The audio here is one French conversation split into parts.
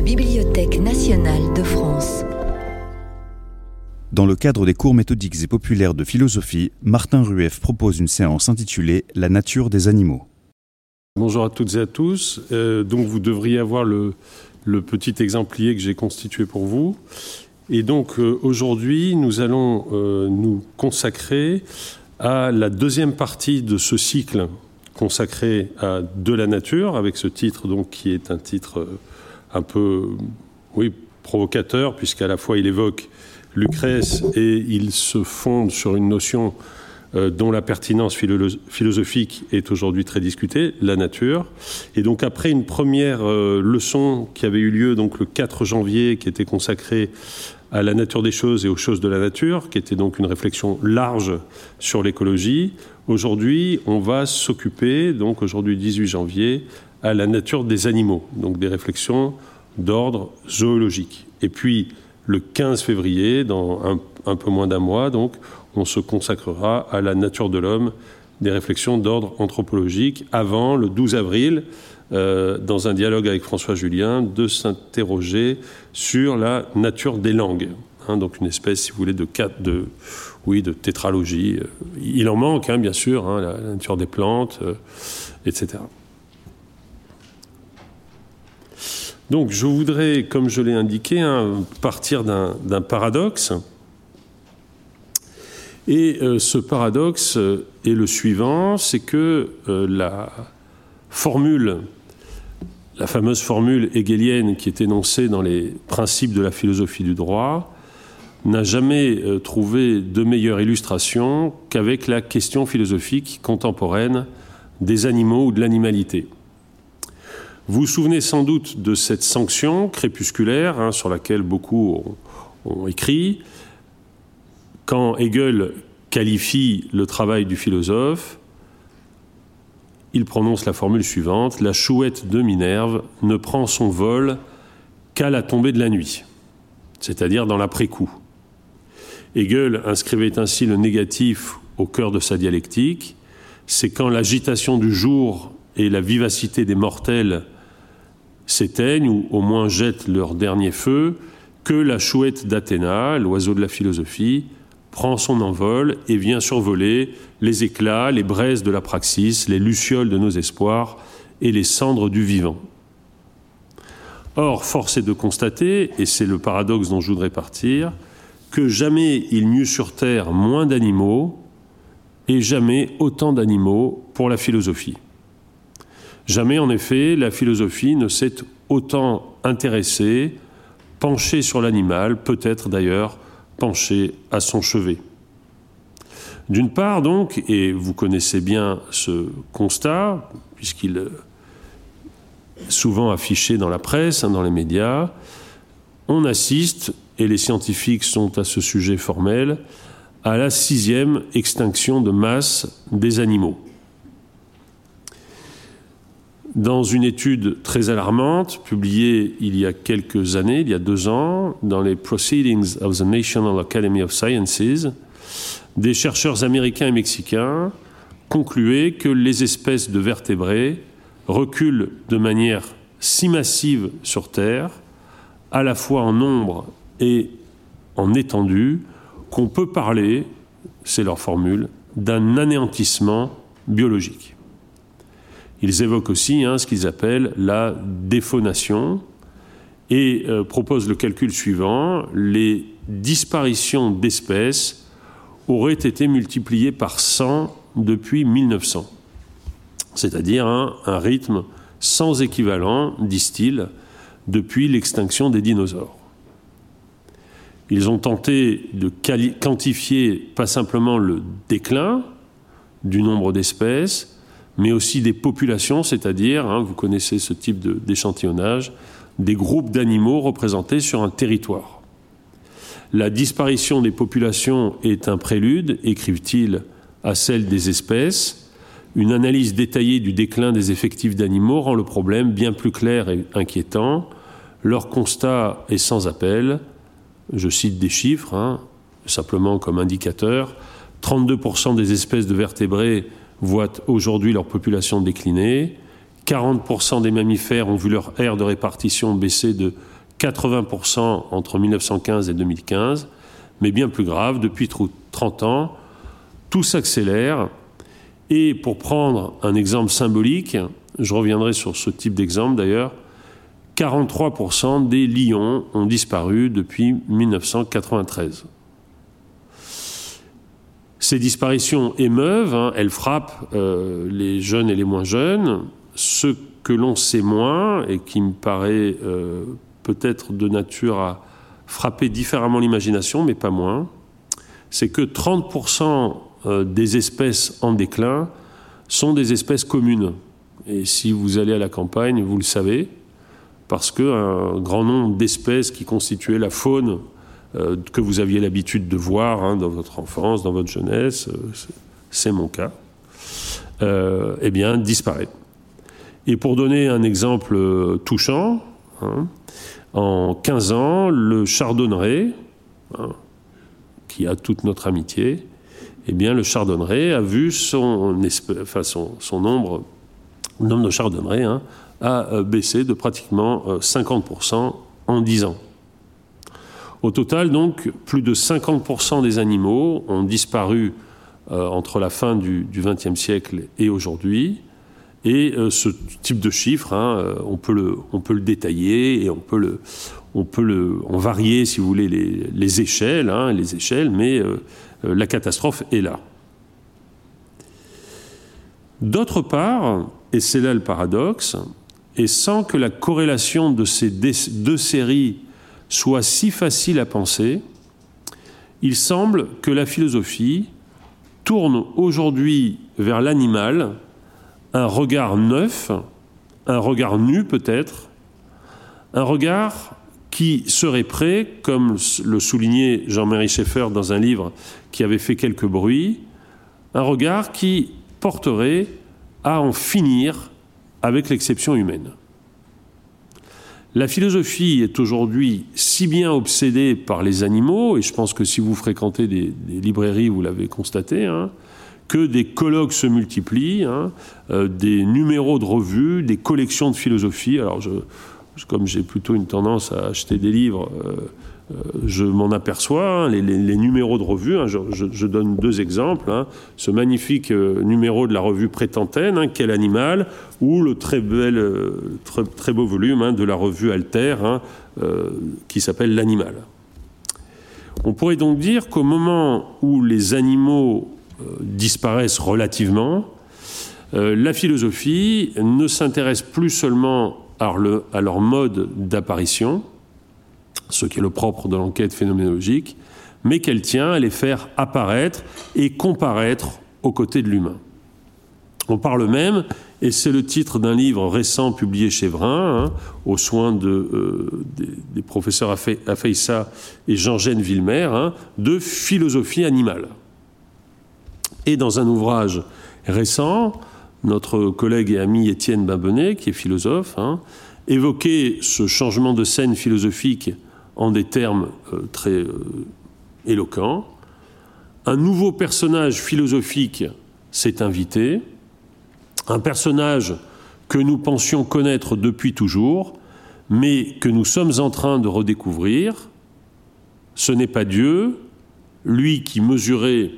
la Bibliothèque nationale de France. Dans le cadre des cours méthodiques et populaires de philosophie, Martin Rueff propose une séance intitulée La nature des animaux. Bonjour à toutes et à tous. Euh, donc vous devriez avoir le, le petit exemplier que j'ai constitué pour vous. Et donc euh, aujourd'hui, nous allons euh, nous consacrer à la deuxième partie de ce cycle consacré à de la nature, avec ce titre donc qui est un titre euh, un peu, oui, provocateur, puisqu'à la fois il évoque Lucrèce et il se fonde sur une notion euh, dont la pertinence philosophique est aujourd'hui très discutée, la nature. Et donc après une première euh, leçon qui avait eu lieu donc le 4 janvier, qui était consacrée à la nature des choses et aux choses de la nature, qui était donc une réflexion large sur l'écologie. Aujourd'hui, on va s'occuper, donc aujourd'hui 18 janvier, à la nature des animaux, donc des réflexions d'ordre zoologique. Et puis, le 15 février, dans un, peu moins d'un mois, donc, on se consacrera à la nature de l'homme, des réflexions d'ordre anthropologique, avant le 12 avril, euh, dans un dialogue avec François Julien, de s'interroger sur la nature des langues. Hein, donc une espèce, si vous voulez, de, de, oui, de tétralogie. Il en manque, hein, bien sûr, hein, la, nature des plantes, euh, etc. Donc je voudrais, comme je l'ai indiqué, hein, partir d'un paradoxe. Et euh, ce paradoxe est le suivant, c'est que euh, la formule la fameuse formule hegelienne qui est énoncée dans les principes de la philosophie du droit n'a jamais euh, trouvé de meilleure illustration qu'avec la question philosophique contemporaine des animaux ou de l'animalité. Vous vous souvenez sans doute de cette sanction crépusculaire hein, sur laquelle beaucoup ont, ont écrit. Quand Hegel qualifie le travail du philosophe il prononce la formule suivante. La chouette de Minerve ne prend son vol qu'à la tombée de la nuit, c'est-à-dire dans l'après-coup. Hegel inscrivait ainsi le négatif au cœur de sa dialectique. C'est quand l'agitation du jour et la vivacité des mortels s'éteignent ou au moins jettent leur dernier feu, que la chouette d'Athéna, l'oiseau de la philosophie, prend son envol et vient survoler les éclats, les braises de la praxis, les lucioles de nos espoirs et les cendres du vivant. Or, force est de constater, et c'est le paradoxe dont je voudrais partir, que jamais il n'y eut sur Terre moins d'animaux et jamais autant d'animaux pour la philosophie. Jamais, en effet, la philosophie ne s'est autant intéressée, penchée sur l'animal, peut-être d'ailleurs penché à son chevet. D'une part, donc, et vous connaissez bien ce constat, puisqu'il est souvent affiché dans la presse, hein, dans les médias, on assiste, et les scientifiques sont à ce sujet formel, à la sixième extinction de masse des animaux. Dans une étude très alarmante, publiée il y a quelques années, il y a deux ans, dans les Proceedings of the National Academy of Sciences, des chercheurs américains et mexicains concluaient que les espèces de vertébrés reculent de manière si massive sur Terre, à la fois en nombre et en étendue, qu'on peut parler, c'est leur formule, d'un anéantissement biologique. Ils évoquent aussi hein, ce qu'ils appellent la défaunation et euh, proposent le calcul suivant les disparitions d'espèces auraient été multipliées par 100 depuis 1900, c'est-à-dire un rythme sans équivalent, disent-ils, depuis l'extinction des dinosaures. Ils ont tenté de quantifier pas simplement le déclin du nombre d'espèces, mais aussi des populations, c'est-à-dire, hein, vous connaissez ce type d'échantillonnage, des groupes d'animaux représentés sur un territoire. La disparition des populations est un prélude, écrivent-ils, à celle des espèces. Une analyse détaillée du déclin des effectifs d'animaux rend le problème bien plus clair et inquiétant. Leur constat est sans appel. Je cite des chiffres, hein, simplement comme indicateur. 32% des espèces de vertébrés voient aujourd'hui leur population décliner. 40% des mammifères ont vu leur aire de répartition baisser de 80% entre 1915 et 2015, mais bien plus grave, depuis 30 ans, tout s'accélère. Et pour prendre un exemple symbolique, je reviendrai sur ce type d'exemple d'ailleurs, 43% des lions ont disparu depuis 1993. Ces disparitions émeuvent, hein, elles frappent euh, les jeunes et les moins jeunes. Ce que l'on sait moins et qui me paraît euh, peut-être de nature à frapper différemment l'imagination, mais pas moins, c'est que 30% euh, des espèces en déclin sont des espèces communes. Et si vous allez à la campagne, vous le savez, parce qu'un grand nombre d'espèces qui constituaient la faune que vous aviez l'habitude de voir hein, dans votre enfance, dans votre jeunesse, euh, c'est mon cas, euh, eh bien, disparaît. Et pour donner un exemple touchant, hein, en 15 ans, le chardonneret, hein, qui a toute notre amitié, eh bien, le chardonneret a vu son, nombre, nombre de chardonnerets hein, a baissé de pratiquement 50% en 10 ans. Au total, donc, plus de 50% des animaux ont disparu euh, entre la fin du XXe siècle et aujourd'hui. Et euh, ce type de chiffre, hein, euh, on, peut le, détailler et on peut, en varier, si vous voulez, les, hein, les échelles, mais la catastrophe est là. D'autre part, et c'est là le paradoxe, et sans que la corrélation de ces deux séries soit si facile à penser, il semble que la philosophie tourne aujourd'hui vers l'animal un regard neuf, un regard nu peut-être, un regard qui serait prêt, comme le soulignait Jean-Marie Schaeffer dans un livre qui avait fait quelques bruits, un regard qui porterait à en finir avec l'exception humaine. La philosophie est aujourd'hui si bien obsédée par les animaux, et je pense que si vous fréquentez des, librairies, vous l'avez constaté, hein, que des colloques se multiplient, hein, euh, des numéros de revues, des collections de philosophie. Alors, comme j'ai plutôt une tendance à acheter des livres, euh, je m'en aperçois, hein, les, numéros de revue, hein, je, donne deux exemples, hein. ce magnifique euh, numéro de la revue Prétantenne, Quel animal, ou le très, euh, très, beau volume de la revue Alter, qui s'appelle L'animal. On pourrait donc dire qu'au moment où les animaux disparaissent relativement, la philosophie ne s'intéresse plus seulement à leur mode d'apparition, ce qui est le propre de l'enquête phénoménologique, mais qu'elle tient à les faire apparaître et comparaître aux côtés de l'humain. On parle même, et c'est le titre d'un livre récent publié chez Vrin, hein, aux soins euh, des, professeurs Afeissa et Jean-Gène Villemer, hein, de philosophie animale. Et dans un ouvrage récent, notre collègue et ami Étienne Babonnet, qui est philosophe, hein, évoquait ce changement de scène philosophique en des termes euh, très euh, éloquents. Un nouveau personnage philosophique s'est invité, un personnage que nous pensions connaître depuis toujours, mais que nous sommes en train de redécouvrir. Ce n'est pas Dieu, lui qui mesurait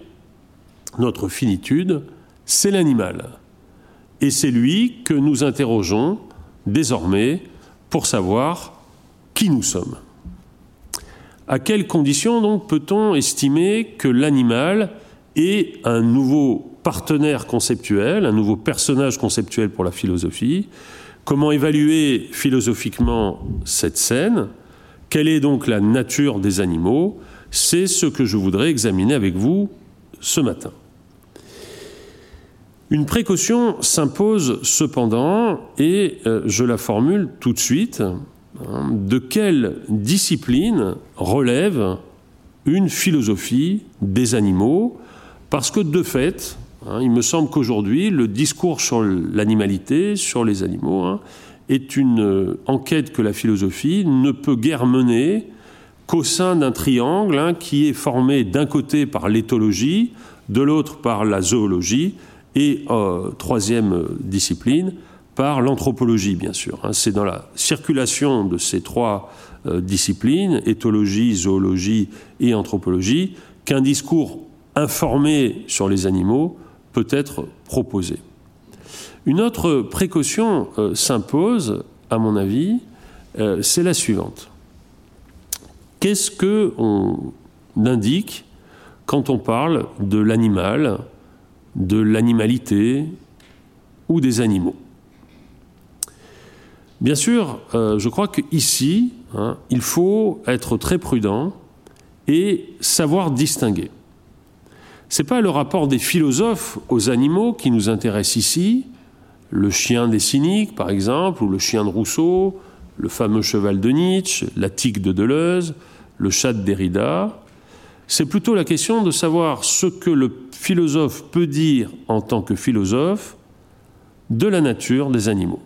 notre finitude, c'est l'animal. Et c'est lui que nous interrogeons désormais pour savoir qui nous sommes. À quelles conditions donc peut-on estimer que l'animal est un nouveau partenaire conceptuel, un nouveau personnage conceptuel pour la philosophie? Comment évaluer philosophiquement cette scène? Quelle est donc la nature des animaux? C'est ce que je voudrais examiner avec vous ce matin. Une précaution s'impose cependant, et euh, je la formule tout de suite, de quelle discipline relève une philosophie des animaux. Parce que de fait, hein, il me semble qu'aujourd'hui, le discours sur l'animalité, sur les animaux, hein, est une euh, enquête que la philosophie ne peut guère mener qu'au sein d'un triangle qui est formé d'un côté par l'éthologie, de l'autre par la zoologie, et euh, troisième discipline, par l'anthropologie, bien sûr. Hein. C'est dans la circulation de ces trois euh, disciplines, éthologie, zoologie et anthropologie, qu'un discours informé sur les animaux peut être proposé. Une autre précaution euh, s'impose, à mon avis, euh, c'est la suivante. Qu'est-ce que on indique quand on parle de l'animal, de l'animalité ou des animaux? Bien sûr, euh, je crois qu'ici, hein, il faut être très prudent et savoir distinguer. Ce n'est pas le rapport des philosophes aux animaux qui nous intéresse ici, le chien des cyniques par exemple, ou le chien de Rousseau, le fameux cheval de Nietzsche, la tique de Deleuze, le chat de Derrida. C'est plutôt la question de savoir ce que le philosophe peut dire en tant que philosophe de la nature des animaux.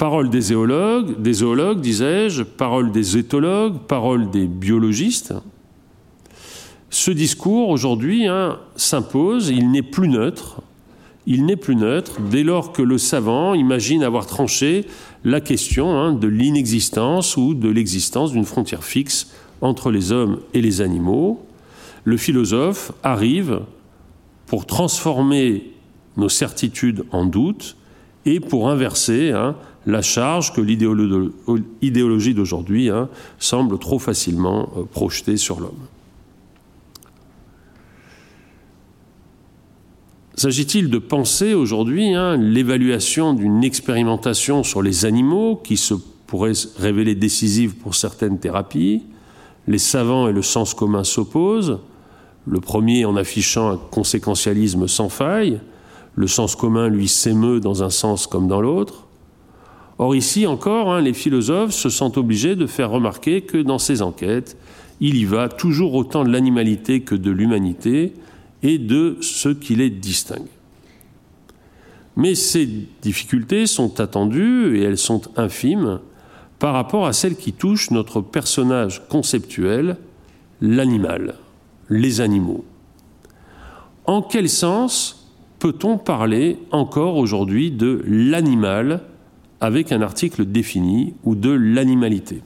Parole des zoologues, des zoologues, disais-je, parole des éthologues, parole des biologistes. Ce discours aujourd'hui hein, s'impose, il n'est plus neutre, il n'est plus neutre dès lors que le savant imagine avoir tranché la question hein, de l'inexistence ou de l'existence d'une frontière fixe entre les hommes et les animaux. Le philosophe arrive pour transformer nos certitudes en doutes et pour inverser hein, la charge que l'idéologie d'aujourd'hui hein, semble trop facilement euh, projeter sur l'homme. S'agit-il de penser aujourd'hui hein, l'évaluation d'une expérimentation sur les animaux qui se pourrait révéler décisive pour certaines thérapies? Les savants et le sens commun s'opposent, le premier en affichant un conséquentialisme sans faille, le sens commun lui s'émeut dans un sens comme dans l'autre. Or ici encore, hein, les philosophes se sentent obligés de faire remarquer que dans ces enquêtes, il y va toujours autant de l'animalité que de l'humanité et de ce qui les distingue. Mais ces difficultés sont attendues et elles sont infimes par rapport à celles qui touchent notre personnage conceptuel, l'animal, les animaux. En quel sens peut-on parler encore aujourd'hui de l'animal avec un article défini ou de l'animalité.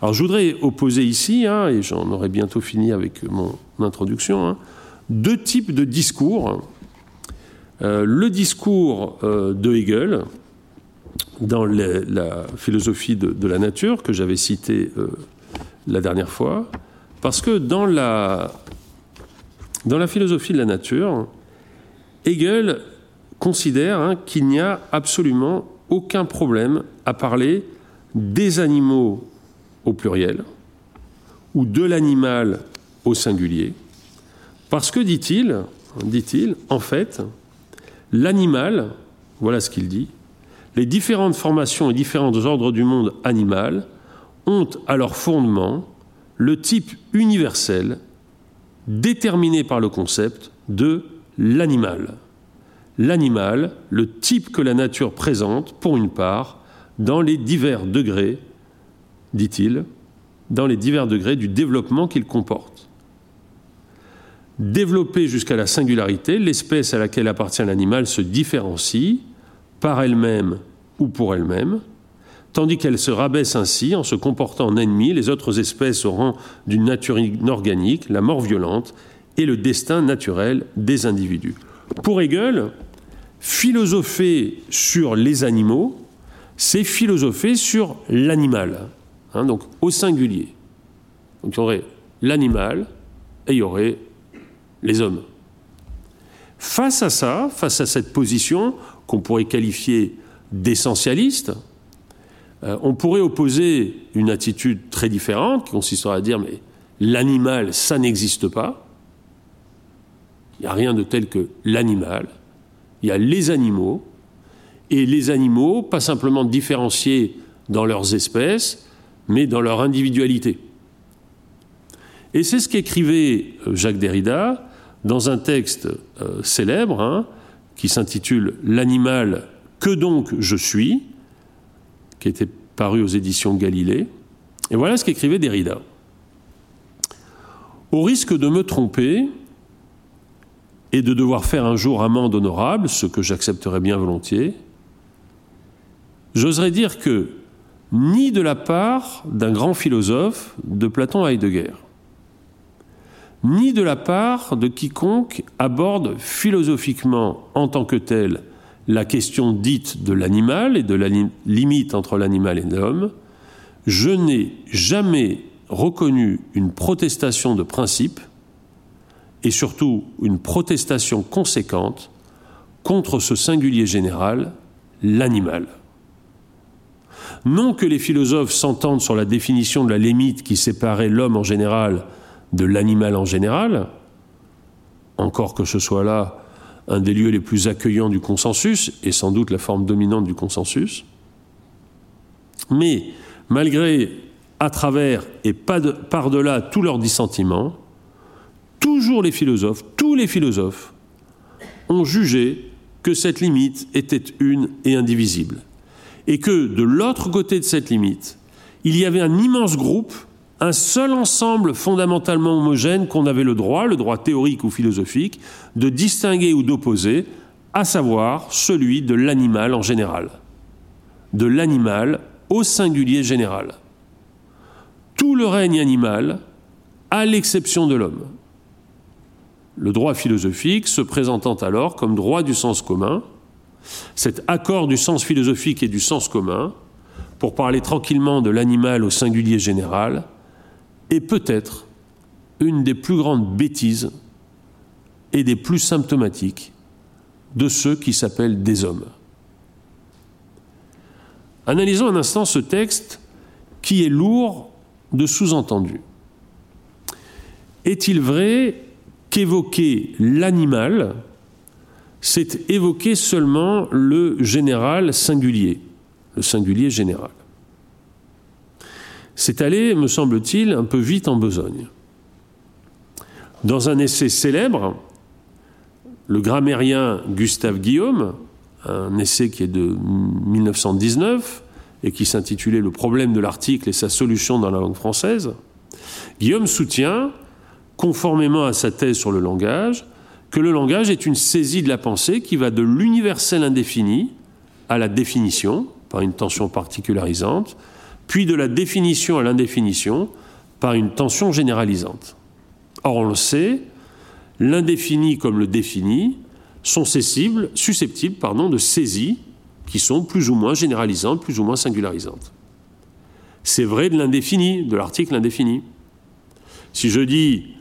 Alors je voudrais opposer ici, hein, et j'en aurai bientôt fini avec mon introduction, hein, deux types de discours. Euh, le discours euh, de Hegel, dans la philosophie de, la nature, que j'avais cité euh, la dernière fois, parce que dans la, dans la philosophie de la nature, Hegel considère hein, qu'il n'y a absolument aucun problème à parler des animaux au pluriel ou de l'animal au singulier, parce que, dit-il, dit-il, en fait, l'animal, voilà ce qu'il dit, les différentes formations et différents ordres du monde animal ont à leur fondement le type universel déterminé par le concept de l'animal l'animal, le type que la nature présente, pour une part, dans les divers degrés, dit-il, dans les divers degrés du développement qu'il comporte. Développée jusqu'à la singularité, l'espèce à laquelle appartient l'animal se différencie par elle-même ou pour elle-même, tandis qu'elle se rabaisse ainsi en se comportant en ennemi les autres espèces au rang d'une nature inorganique, la mort violente et le destin naturel des individus. Pour Hegel, philosopher sur les animaux, c'est philosopher sur l'animal, hein, donc au singulier. Donc il y aurait l'animal et il y aurait les hommes. Face à ça, face à cette position qu'on pourrait qualifier d'essentialiste, euh, on pourrait opposer une attitude très différente qui consisterait à dire mais l'animal, ça n'existe pas. Il n'y a rien de tel que l'animal. Il y a les animaux, et les animaux, pas simplement différenciés dans leurs espèces, mais dans leur individualité. Et c'est ce qu'écrivait euh, Jacques Derrida dans un texte euh, célèbre hein, qui s'intitule L'animal, que donc je suis, qui était paru aux éditions Galilée. Et voilà ce qu'écrivait Derrida. Au risque de me tromper, et de devoir faire un jour amende honorable, ce que j'accepterais bien volontiers, j'oserais dire que ni de la part d'un grand philosophe de Platon à Heidegger, ni de la part de quiconque aborde philosophiquement en tant que tel la question dite de l'animal et de la limite entre l'animal et l'homme, je n'ai jamais reconnu une protestation de principe et surtout une protestation conséquente contre ce singulier général, l'animal. Non que les philosophes s'entendent sur la définition de la limite qui séparait l'homme en général de l'animal en général, encore que ce soit là un des lieux les plus accueillants du consensus, et sans doute la forme dominante du consensus, mais malgré, à travers et par-delà tous leurs dissentiments, toujours les philosophes, tous les philosophes, ont jugé que cette limite était une et indivisible. Et que de l'autre côté de cette limite, il y avait un immense groupe, un seul ensemble fondamentalement homogène qu'on avait le droit, le droit théorique ou philosophique, de distinguer ou d'opposer, à savoir celui de l'animal en général. De l'animal au singulier général. Tout le règne animal, à l'exception de l'homme le droit philosophique se présentant alors comme droit du sens commun, cet accord du sens philosophique et du sens commun, pour parler tranquillement de l'animal au singulier général, est peut-être une des plus grandes bêtises et des plus symptomatiques de ceux qui s'appellent des hommes. Analysons un instant ce texte qui est lourd de sous-entendus. Est-il vrai qu'évoquer l'animal, c'est évoquer seulement le général singulier, le singulier général. C'est aller, me semble-t-il, un peu vite en besogne. Dans un essai célèbre, le grammairien Gustave Guillaume, un essai qui est de 1919 et qui s'intitulait Le problème de l'article et sa solution dans la langue française, Guillaume soutient conformément à sa thèse sur le langage, que le langage est une saisie de la pensée qui va de l'universel indéfini à la définition, par une tension particularisante, puis de la définition à l'indéfinition, par une tension généralisante. Or, on le sait, l'indéfini comme le défini sont susceptibles, susceptibles pardon, de saisies qui sont plus ou moins généralisantes, plus ou moins singularisantes. C'est vrai de l'indéfini, de l'article indéfini. Si je dis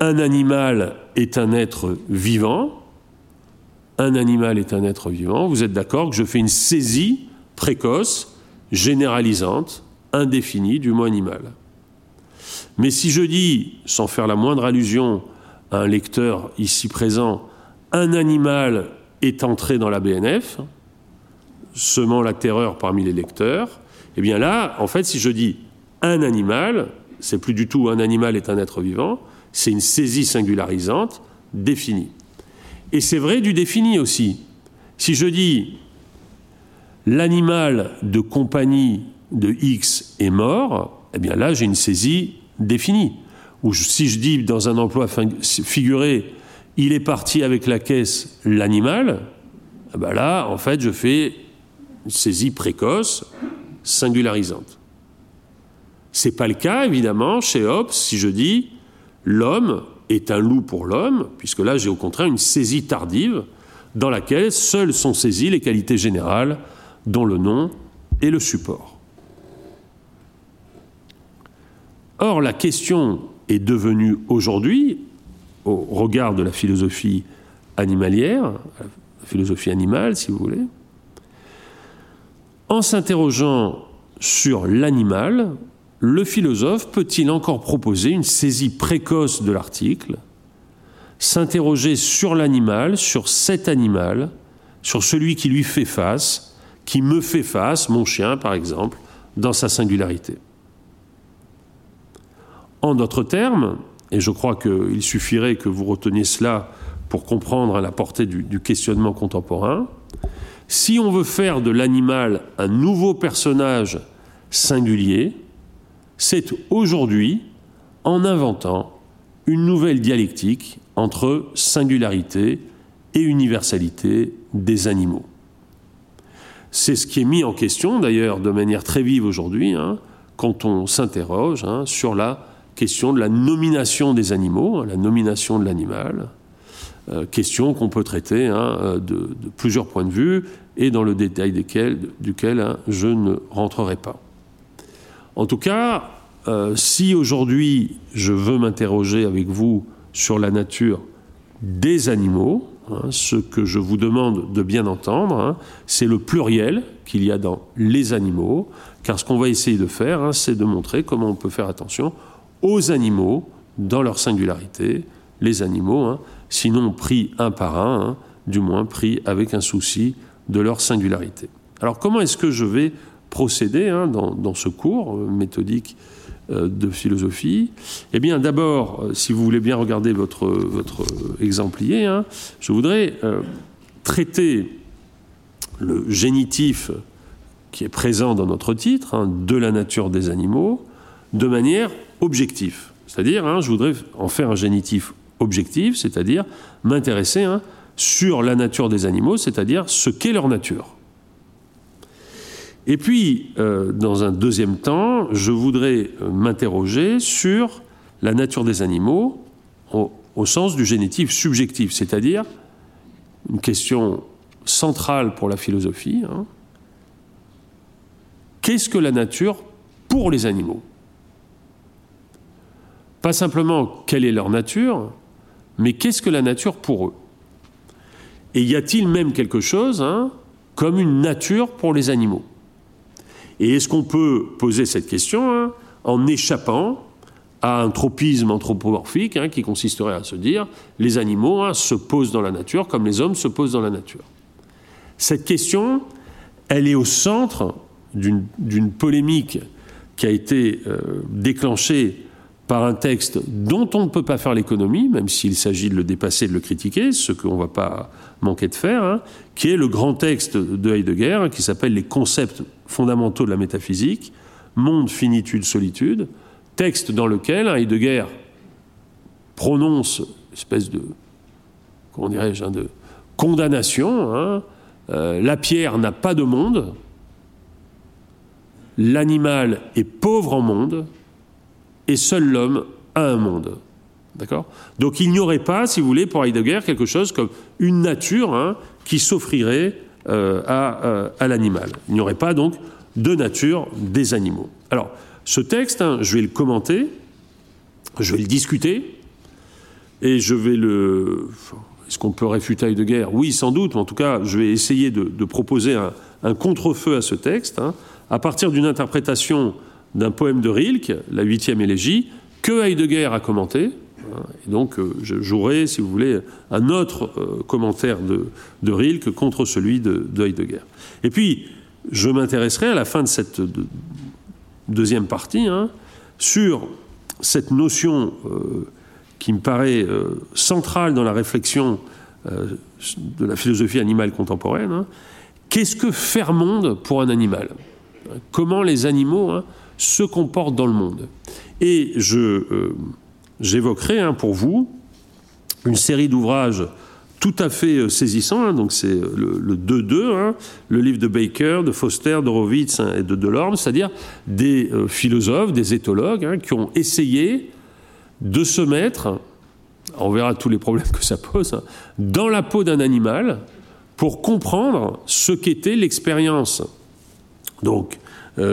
un animal est un être vivant, un animal est un être vivant, vous êtes d'accord que je fais une saisie précoce, généralisante, indéfinie du mot animal. Mais si je dis, sans faire la moindre allusion à un lecteur ici présent, un animal est entré dans la BNF, semant la terreur parmi les lecteurs, eh bien là, en fait, si je dis un animal, c'est plus du tout un animal est un être vivant, c'est une saisie singularisante définie. Et c'est vrai du défini aussi. Si je dis l'animal de compagnie de X est mort, eh bien là j'ai une saisie définie. Ou si je dis dans un emploi figuré, il est parti avec la caisse l'animal, eh bien là en fait je fais une saisie précoce, singularisante. C'est pas le cas évidemment chez Hobbes si je dis l'homme est un loup pour l'homme, puisque là j'ai au contraire une saisie tardive dans laquelle seules sont saisies les qualités générales dont le nom et le support. Or, la question est devenue aujourd'hui, au regard de la philosophie animalière, la philosophie animale si vous voulez, en s'interrogeant sur l'animal, le philosophe peut-il encore proposer une saisie précoce de l'article, s'interroger sur l'animal, sur cet animal, sur celui qui lui fait face, qui me fait face, mon chien par exemple, dans sa singularité? En d'autres termes, et je crois qu'il suffirait que vous reteniez cela pour comprendre la portée du, du questionnement contemporain, si on veut faire de l'animal un nouveau personnage singulier, c'est aujourd'hui en inventant une nouvelle dialectique entre singularité et universalité des animaux. C'est ce qui est mis en question d'ailleurs de manière très vive aujourd'hui hein, quand on s'interroge hein, sur la question de la nomination des animaux, hein, la nomination de l'animal, euh, question qu'on peut traiter euh, de, plusieurs points de vue et dans le détail duquel je ne rentrerai pas. En tout cas, euh, si aujourd'hui je veux m'interroger avec vous sur la nature des animaux, hein, ce que je vous demande de bien entendre, hein, c'est le pluriel qu'il y a dans les animaux, car ce qu'on va essayer de faire, hein, c'est de montrer comment on peut faire attention aux animaux dans leur singularité, les animaux, sinon pris un par un, du moins pris avec un souci de leur singularité. Alors comment est-ce que je vais procéder dans, ce cours euh, méthodique euh, de philosophie Eh bien, d'abord, euh, si vous voulez bien regarder votre, exemplier, hein, je voudrais traiter le génitif qui est présent dans notre titre, hein, de la nature des animaux, de manière objective. C'est-à-dire, hein, je voudrais en faire un génitif objectif, c'est-à-dire m'intéresser sur la nature des animaux, c'est-à-dire ce qu'est leur nature. Et puis, euh, dans un deuxième temps, je voudrais euh, m'interroger sur la nature des animaux au, sens du génitif subjectif, c'est-à-dire une question centrale pour la philosophie. Hein. Qu'est-ce que la nature pour les animaux? Pas simplement quelle est leur nature, mais qu'est-ce que la nature pour eux? Et y a-t-il même quelque chose hein, comme une nature pour les animaux? Et est-ce qu'on peut poser cette question hein, en échappant à un tropisme anthropomorphique hein, qui consisterait à se dire les animaux hein, se posent dans la nature comme les hommes se posent dans la nature. Cette question, elle est au centre d'une polémique qui a été euh, déclenchée par un texte dont on ne peut pas faire l'économie, même s'il s'agit de le dépasser, de le critiquer, ce qu'on ne va pas manquer de faire, hein, qui est le grand texte de Heidegger, hein, qui s'appelle Les concepts fondamentaux de la métaphysique, monde, finitude, solitude, texte dans lequel Heidegger prononce une espèce de, comment dirais-je, hein, de condamnation. Euh, la pierre n'a pas de monde, l'animal est pauvre en monde, et seul l'homme a un monde. D'accord? Donc il n'y aurait pas, si vous voulez, pour Heidegger, quelque chose comme une nature hein, qui s'offrirait euh, euh, à, l'animal. Il n'y aurait pas donc de nature des animaux. Alors, ce texte, hein, je vais le commenter, je vais le discuter, et je vais le. Est-ce qu'on peut réfuter Heidegger? Oui, sans doute, mais en tout cas, je vais essayer de, proposer un, contre-feu à ce texte, hein, à partir d'une interprétation d'un poème de Rilke, la huitième élégie, que Heidegger a commenté. Et donc, euh, je jouerai, si vous voulez, un autre euh, commentaire de, Rilke contre celui de, Heidegger. Et puis, je m'intéresserai à la fin de cette deuxième partie hein, sur cette notion euh, qui me paraît centrale dans la réflexion de la philosophie animale contemporaine. Hein. Qu'est-ce que faire monde pour un animal? Comment les animaux hein, se comporte dans le monde. Et euh, j'évoquerai hein, pour vous une série d'ouvrages tout à fait euh, saisissants. Hein. donc c'est le 2-2, hein, le livre de Baker, de Foster, d'Horowitz et de Delorme, c'est-à-dire des euh, philosophes, des éthologues qui ont essayé de se mettre, on verra tous les problèmes que ça pose, dans la peau d'un animal pour comprendre ce qu'était l'expérience. Donc,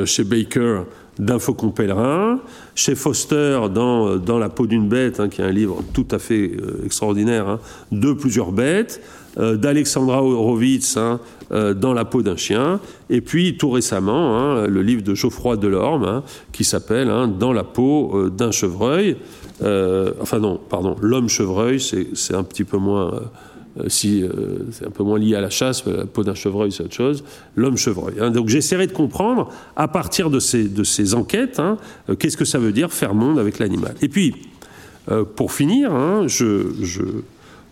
chez Baker, d'un faucon pèlerin, chez Foster dans, dans La peau d'une bête, hein, qui est un livre tout à fait euh, extraordinaire, hein, de plusieurs bêtes, euh, d'Alexandra Horowitz hein, euh, dans La peau d'un chien, et puis tout récemment le livre de Geoffroy Delorme qui s'appelle Dans la peau d'un chevreuil. enfin non, pardon, L'homme chevreuil, c'est un petit peu moins si euh, c'est un peu moins lié à la chasse, la peau d'un chevreuil, c'est autre chose, l'homme chevreuil. Hein. Donc j'essaierai de comprendre, à partir de ces, enquêtes, hein, euh, qu'est-ce que ça veut dire faire monde avec l'animal. Et puis, pour finir, hein, je,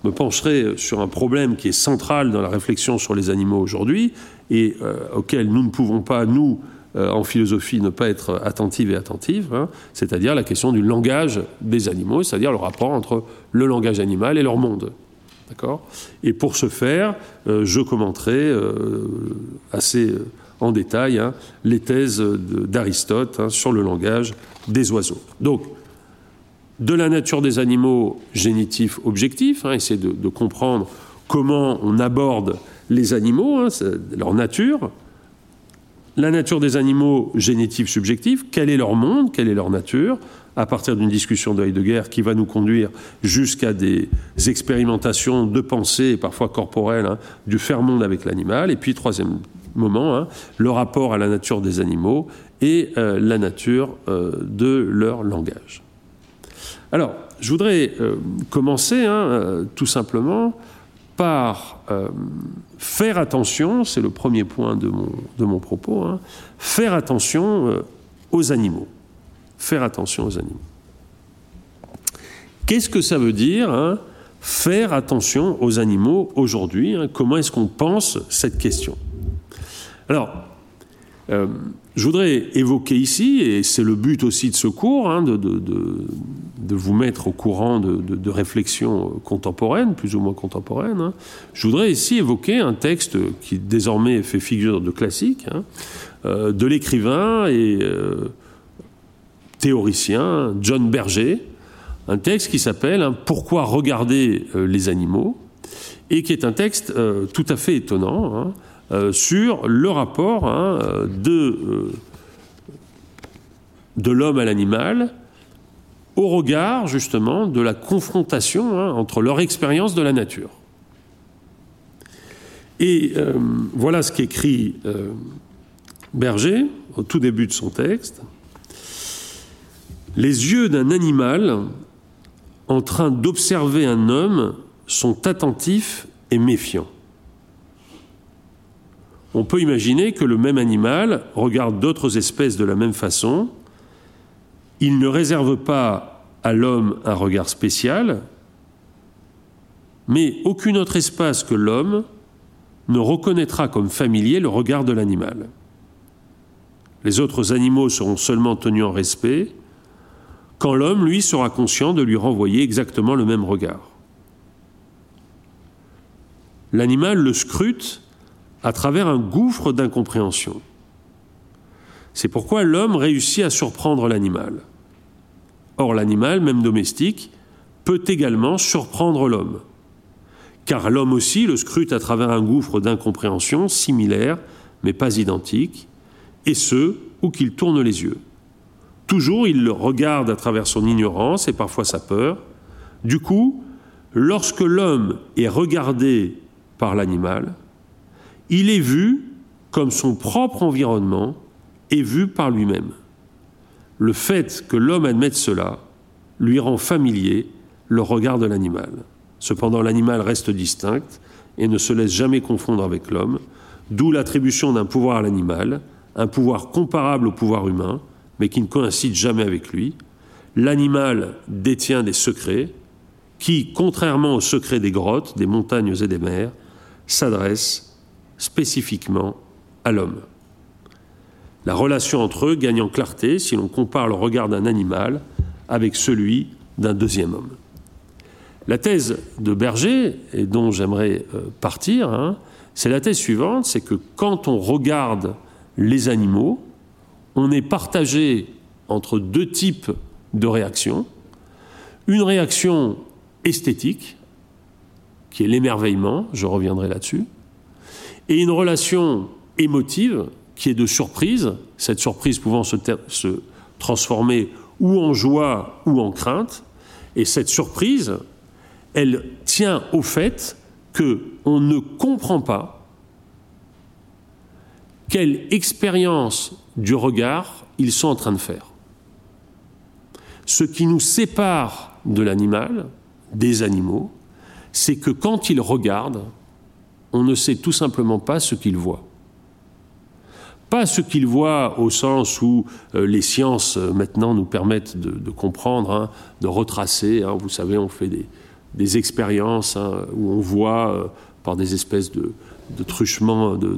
me pencherai sur un problème qui est central dans la réflexion sur les animaux aujourd'hui, et auquel nous ne pouvons pas, nous, euh, en philosophie ne pas être attentive et attentive, c'est-à-dire la question du langage des animaux, c'est-à-dire le rapport entre le langage animal et leur monde. Et pour ce faire, euh, je commenterai assez en détail hein, les thèses d'Aristote hein, sur le langage des oiseaux. Donc, de la nature des animaux génitifs objectifs, essayer de, comprendre comment on aborde les animaux, hein, leur nature, la nature des animaux génitifs subjectifs, quel est leur monde, quelle est leur nature, à partir d'une discussion de Heidegger qui va nous conduire jusqu'à des expérimentations de pensée, parfois corporelles, hein, du faire monde avec l'animal. Et puis, troisième moment, hein, le rapport à la nature des animaux et euh, la nature euh, de leur langage. Alors, je voudrais euh, commencer tout simplement par faire attention, c'est le premier point de mon, propos, hein, faire attention aux animaux. Faire attention aux animaux. Qu'est-ce que ça veut dire hein, faire attention aux animaux aujourd'hui hein, Comment est-ce qu'on pense cette question? Alors, euh, je voudrais évoquer ici, et c'est le but aussi de ce cours, hein, de, vous mettre au courant de, réflexions contemporaines, plus ou moins contemporaines. Je voudrais ici évoquer un texte qui désormais fait figure de classique, euh, de l'écrivain et euh, théoricien John Berger, un texte qui s'appelle Pourquoi regarder euh, les animaux et qui est un texte tout à fait étonnant euh, sur le rapport hein, de, euh, de l'homme à l'animal au regard justement de la confrontation hein, entre leur expérience de la nature. Et euh, voilà ce qu'écrit Berger au tout début de son texte. Les yeux d'un animal en train d'observer un homme sont attentifs et méfiants on peut imaginer que le même animal regarde d'autres espèces de la même façon. Il ne réserve pas à l'homme un regard spécial, mais aucun autre espace que l'homme ne reconnaîtra comme familier le regard de l'animal. Les autres animaux seront seulement tenus en respect quand l'homme, lui, sera conscient de lui renvoyer exactement le même regard. L'animal le scrute à travers un gouffre d'incompréhension. C'est pourquoi l'homme réussit à surprendre l'animal. Or l'animal, même domestique, peut également surprendre l'homme, car l'homme aussi le scrute à travers un gouffre d'incompréhension similaire, mais pas identique, et ce, où qu'il tourne les yeux. Toujours il le regarde à travers son ignorance et parfois sa peur. Du coup, lorsque l'homme est regardé par l'animal, il est vu comme son propre environnement est vu par lui-même. Le fait que l'homme admette cela lui rend familier le regard de l'animal. Cependant, l'animal reste distinct et ne se laisse jamais confondre avec l'homme, d'où l'attribution d'un pouvoir à l'animal, un pouvoir comparable au pouvoir humain, mais qui ne coïncide jamais avec lui. L'animal détient des secrets qui, contrairement aux secrets des grottes, des montagnes et des mers, s'adressent spécifiquement à l'homme. La relation entre eux gagne en clarté si l'on compare le regard d'un animal avec celui d'un deuxième homme. La thèse de Berger, et dont j'aimerais euh, partir, hein, c'est la thèse suivante, c'est que quand on regarde les animaux, on est partagé entre deux types de réactions. Une réaction esthétique, qui est l'émerveillement, je reviendrai là-dessus, et une relation émotive qui est de surprise, cette surprise pouvant se, transformer ou en joie ou en crainte, et cette surprise, elle tient au fait que on ne comprend pas quelle expérience du regard ils sont en train de faire. Ce qui nous sépare de l'animal, des animaux, c'est que quand ils regardent, on ne sait tout simplement pas ce qu'il voit. Pas ce qu'il voit au sens où euh, les sciences euh, maintenant nous permettent de, comprendre, hein, de retracer. Hein. vous savez, on fait des, expériences hein, où on voit euh, par des espèces de, truchements, de,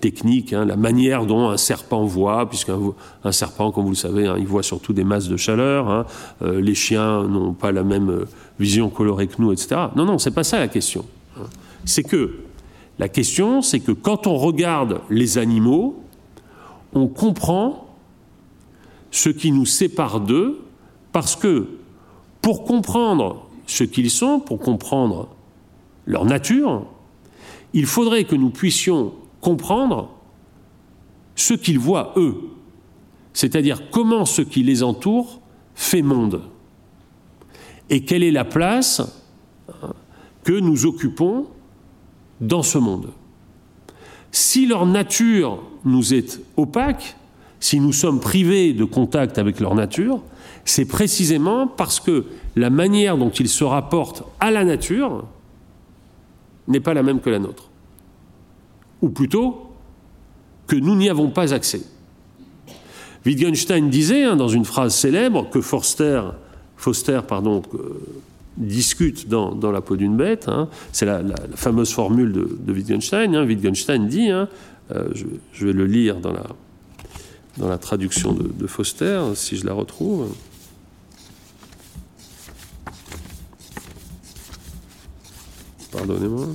technique, hein, la manière dont un serpent voit, puisqu'un un serpent, comme vous le savez, hein, il voit surtout des masses de chaleur. Hein, euh, les chiens n'ont pas la même euh, vision colorée que nous, etc. Non, non, c'est pas ça la question. C'est que la question, c'est que quand on regarde les animaux, on comprend ce qui nous sépare d'eux, parce que pour comprendre ce qu'ils sont, pour comprendre leur nature, il faudrait que nous puissions comprendre ce qu'ils voient eux, c'est-à-dire comment ce qui les entoure fait monde, et quelle est la place que nous occupons dans ce monde. Si leur nature nous est opaque, si nous sommes privés de contact avec leur nature, c'est précisément parce que la manière dont ils se rapportent à la nature n'est pas la même que la nôtre ou plutôt que nous n'y avons pas accès. Wittgenstein disait hein, dans une phrase célèbre que Forster, Foster pardon, discute dans, La peau d'une bête, hein. c'est la, fameuse formule de, Wittgenstein. Hein. Wittgenstein dit, euh, je, vais le lire dans la, dans la traduction de Foster, si je la retrouve. Pardonnez-moi.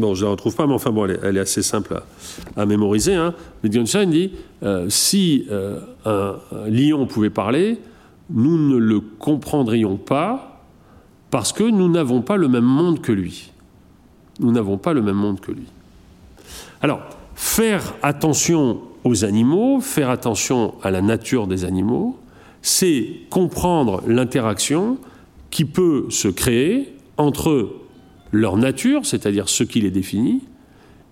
Bon, je ne la retrouve pas, mais enfin, bon, elle, est, assez simple à, mémoriser. Hein. Wittgenstein dit euh, si euh, un, lion pouvait parler, nous ne le comprendrions pas parce que nous n'avons pas le même monde que lui. Nous n'avons pas le même monde que lui. Alors, faire attention aux animaux, faire attention à la nature des animaux, c'est comprendre l'interaction qui peut se créer entre leur nature, c'est-à-dire ce qui les définit,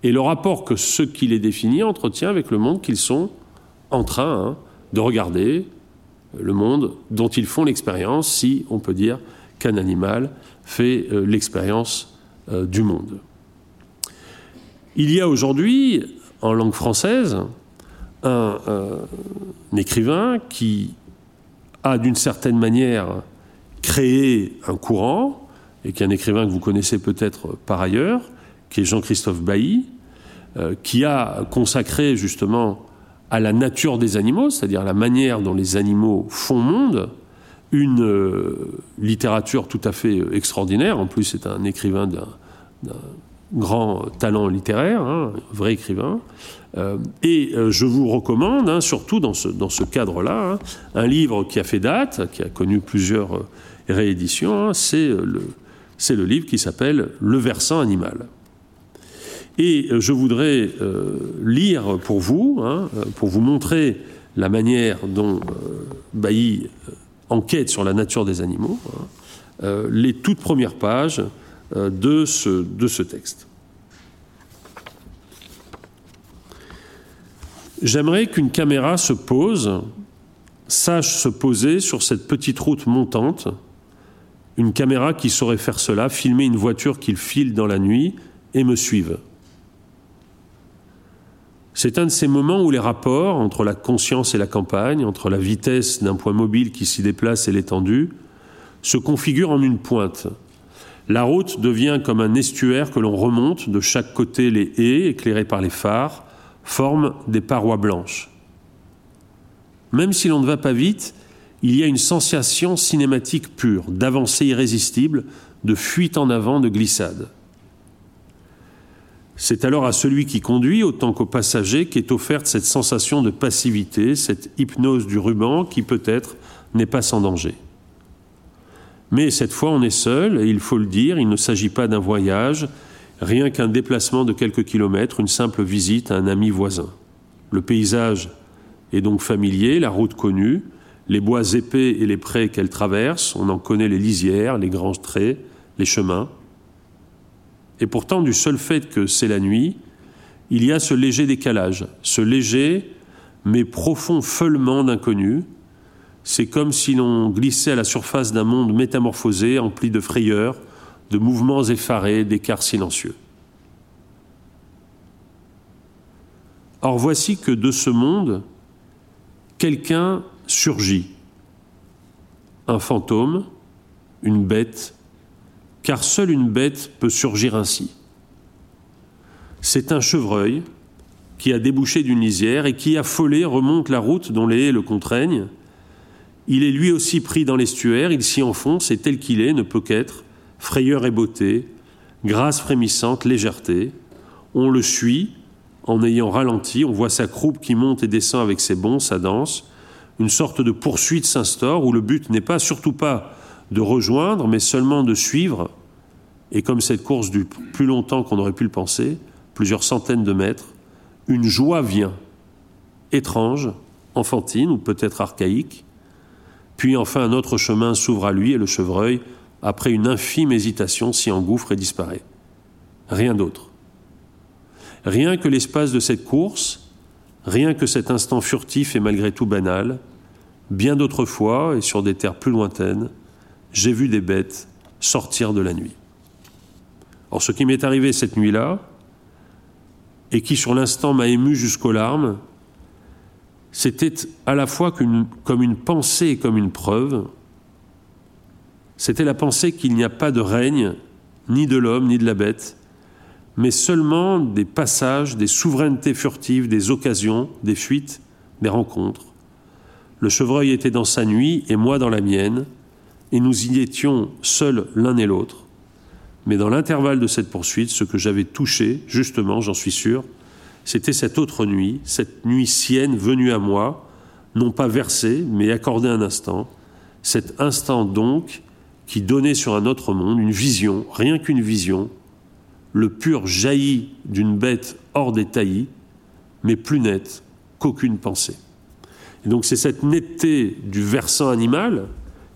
et le rapport que ce qui les définit entretient avec le monde qu'ils sont en train hein, de regarder, le monde dont ils font l'expérience, si on peut dire qu'un animal fait euh, l'expérience euh, du monde. Il y a aujourd'hui, en langue française, un, un écrivain qui a d'une certaine manière créé un courant, et qui est un écrivain que vous connaissez peut-être par ailleurs, qui est Jean-Christophe Bailly, euh, qui a consacré justement à la nature des animaux, c'est-à-dire la manière dont les animaux font monde, une euh, littérature tout à fait euh, extraordinaire. En plus, c'est un écrivain d'un grand talent littéraire, hein, un vrai écrivain. et je vous recommande, hein, surtout dans ce, dans ce cadre-là, hein, un livre qui a fait date, qui a connu plusieurs rééditions, c'est le c'est le livre qui s'appelle Le versant animal. Et euh, je voudrais euh, lire pour vous, hein, euh, pour vous montrer la manière dont Bailly enquête sur la nature des animaux, hein, les toutes premières pages de ce, de ce texte. J'aimerais qu'une caméra se pose, sache se poser sur cette petite route montante une caméra qui saurait faire cela, filmer une voiture qu'il file dans la nuit et me suive. C'est un de ces moments où les rapports entre la conscience et la campagne, entre la vitesse d'un point mobile qui s'y déplace et l'étendue, se configurent en une pointe. La route devient comme un estuaire que l'on remonte, de chaque côté les haies, éclairées par les phares, forment des parois blanches. Même si l'on ne va pas vite, il y a une sensation cinématique pure, d'avancée irrésistible, de fuite en avant, de glissade. C'est alors à celui qui conduit autant qu'au passager qu'est offerte cette sensation de passivité, cette hypnose du ruban qui peut-être n'est pas sans danger. Mais cette fois on est seul, et il faut le dire, il ne s'agit pas d'un voyage, rien qu'un déplacement de quelques kilomètres, une simple visite à un ami voisin. Le paysage est donc familier, la route connue, les bois épais et les prés qu'elle traverse, on en connaît les lisières, les grands traits, les chemins. Et pourtant, du seul fait que c'est la nuit, il y a ce léger décalage, ce léger mais profond feulement d'inconnu. C'est comme si l'on glissait à la surface d'un monde métamorphosé, empli de frayeurs, de mouvements effarés, d'écarts silencieux. Or voici que de ce monde, quelqu'un surgit un fantôme, une bête, car seule une bête peut surgir ainsi. C'est un chevreuil qui a débouché d'une lisière et qui, affolé, remonte la route dont les haies le contraignent. Il est lui aussi pris dans l'estuaire, il s'y enfonce et tel qu'il est ne peut qu'être frayeur et beauté, grâce frémissante, légèreté. On le suit en ayant ralenti, on voit sa croupe qui monte et descend avec ses bonds, sa danse. Une sorte de poursuite s'instaure où le but n'est pas, surtout pas, de rejoindre, mais seulement de suivre. Et comme cette course dure plus longtemps qu'on aurait pu le penser, plusieurs centaines de mètres, une joie vient, étrange, enfantine ou peut-être archaïque. Puis enfin un autre chemin s'ouvre à lui et le chevreuil, après une infime hésitation, s'y engouffre et disparaît. Rien d'autre. Rien que l'espace de cette course, rien que cet instant furtif et malgré tout banal, bien d'autres fois, et sur des terres plus lointaines, j'ai vu des bêtes sortir de la nuit. Or, ce qui m'est arrivé cette nuit-là, et qui sur l'instant m'a ému jusqu'aux larmes, c'était à la fois comme une pensée et comme une preuve. C'était la pensée qu'il n'y a pas de règne, ni de l'homme, ni de la bête, mais seulement des passages, des souverainetés furtives, des occasions, des fuites, des rencontres. Le chevreuil était dans sa nuit et moi dans la mienne, et nous y étions seuls l'un et l'autre. Mais dans l'intervalle de cette poursuite, ce que j'avais touché, justement, j'en suis sûr, c'était cette autre nuit, cette nuit sienne venue à moi, non pas versée, mais accordée un instant, cet instant donc qui donnait sur un autre monde une vision, rien qu'une vision, le pur jailli d'une bête hors des taillis, mais plus nette qu'aucune pensée. Donc c'est cette netteté du versant animal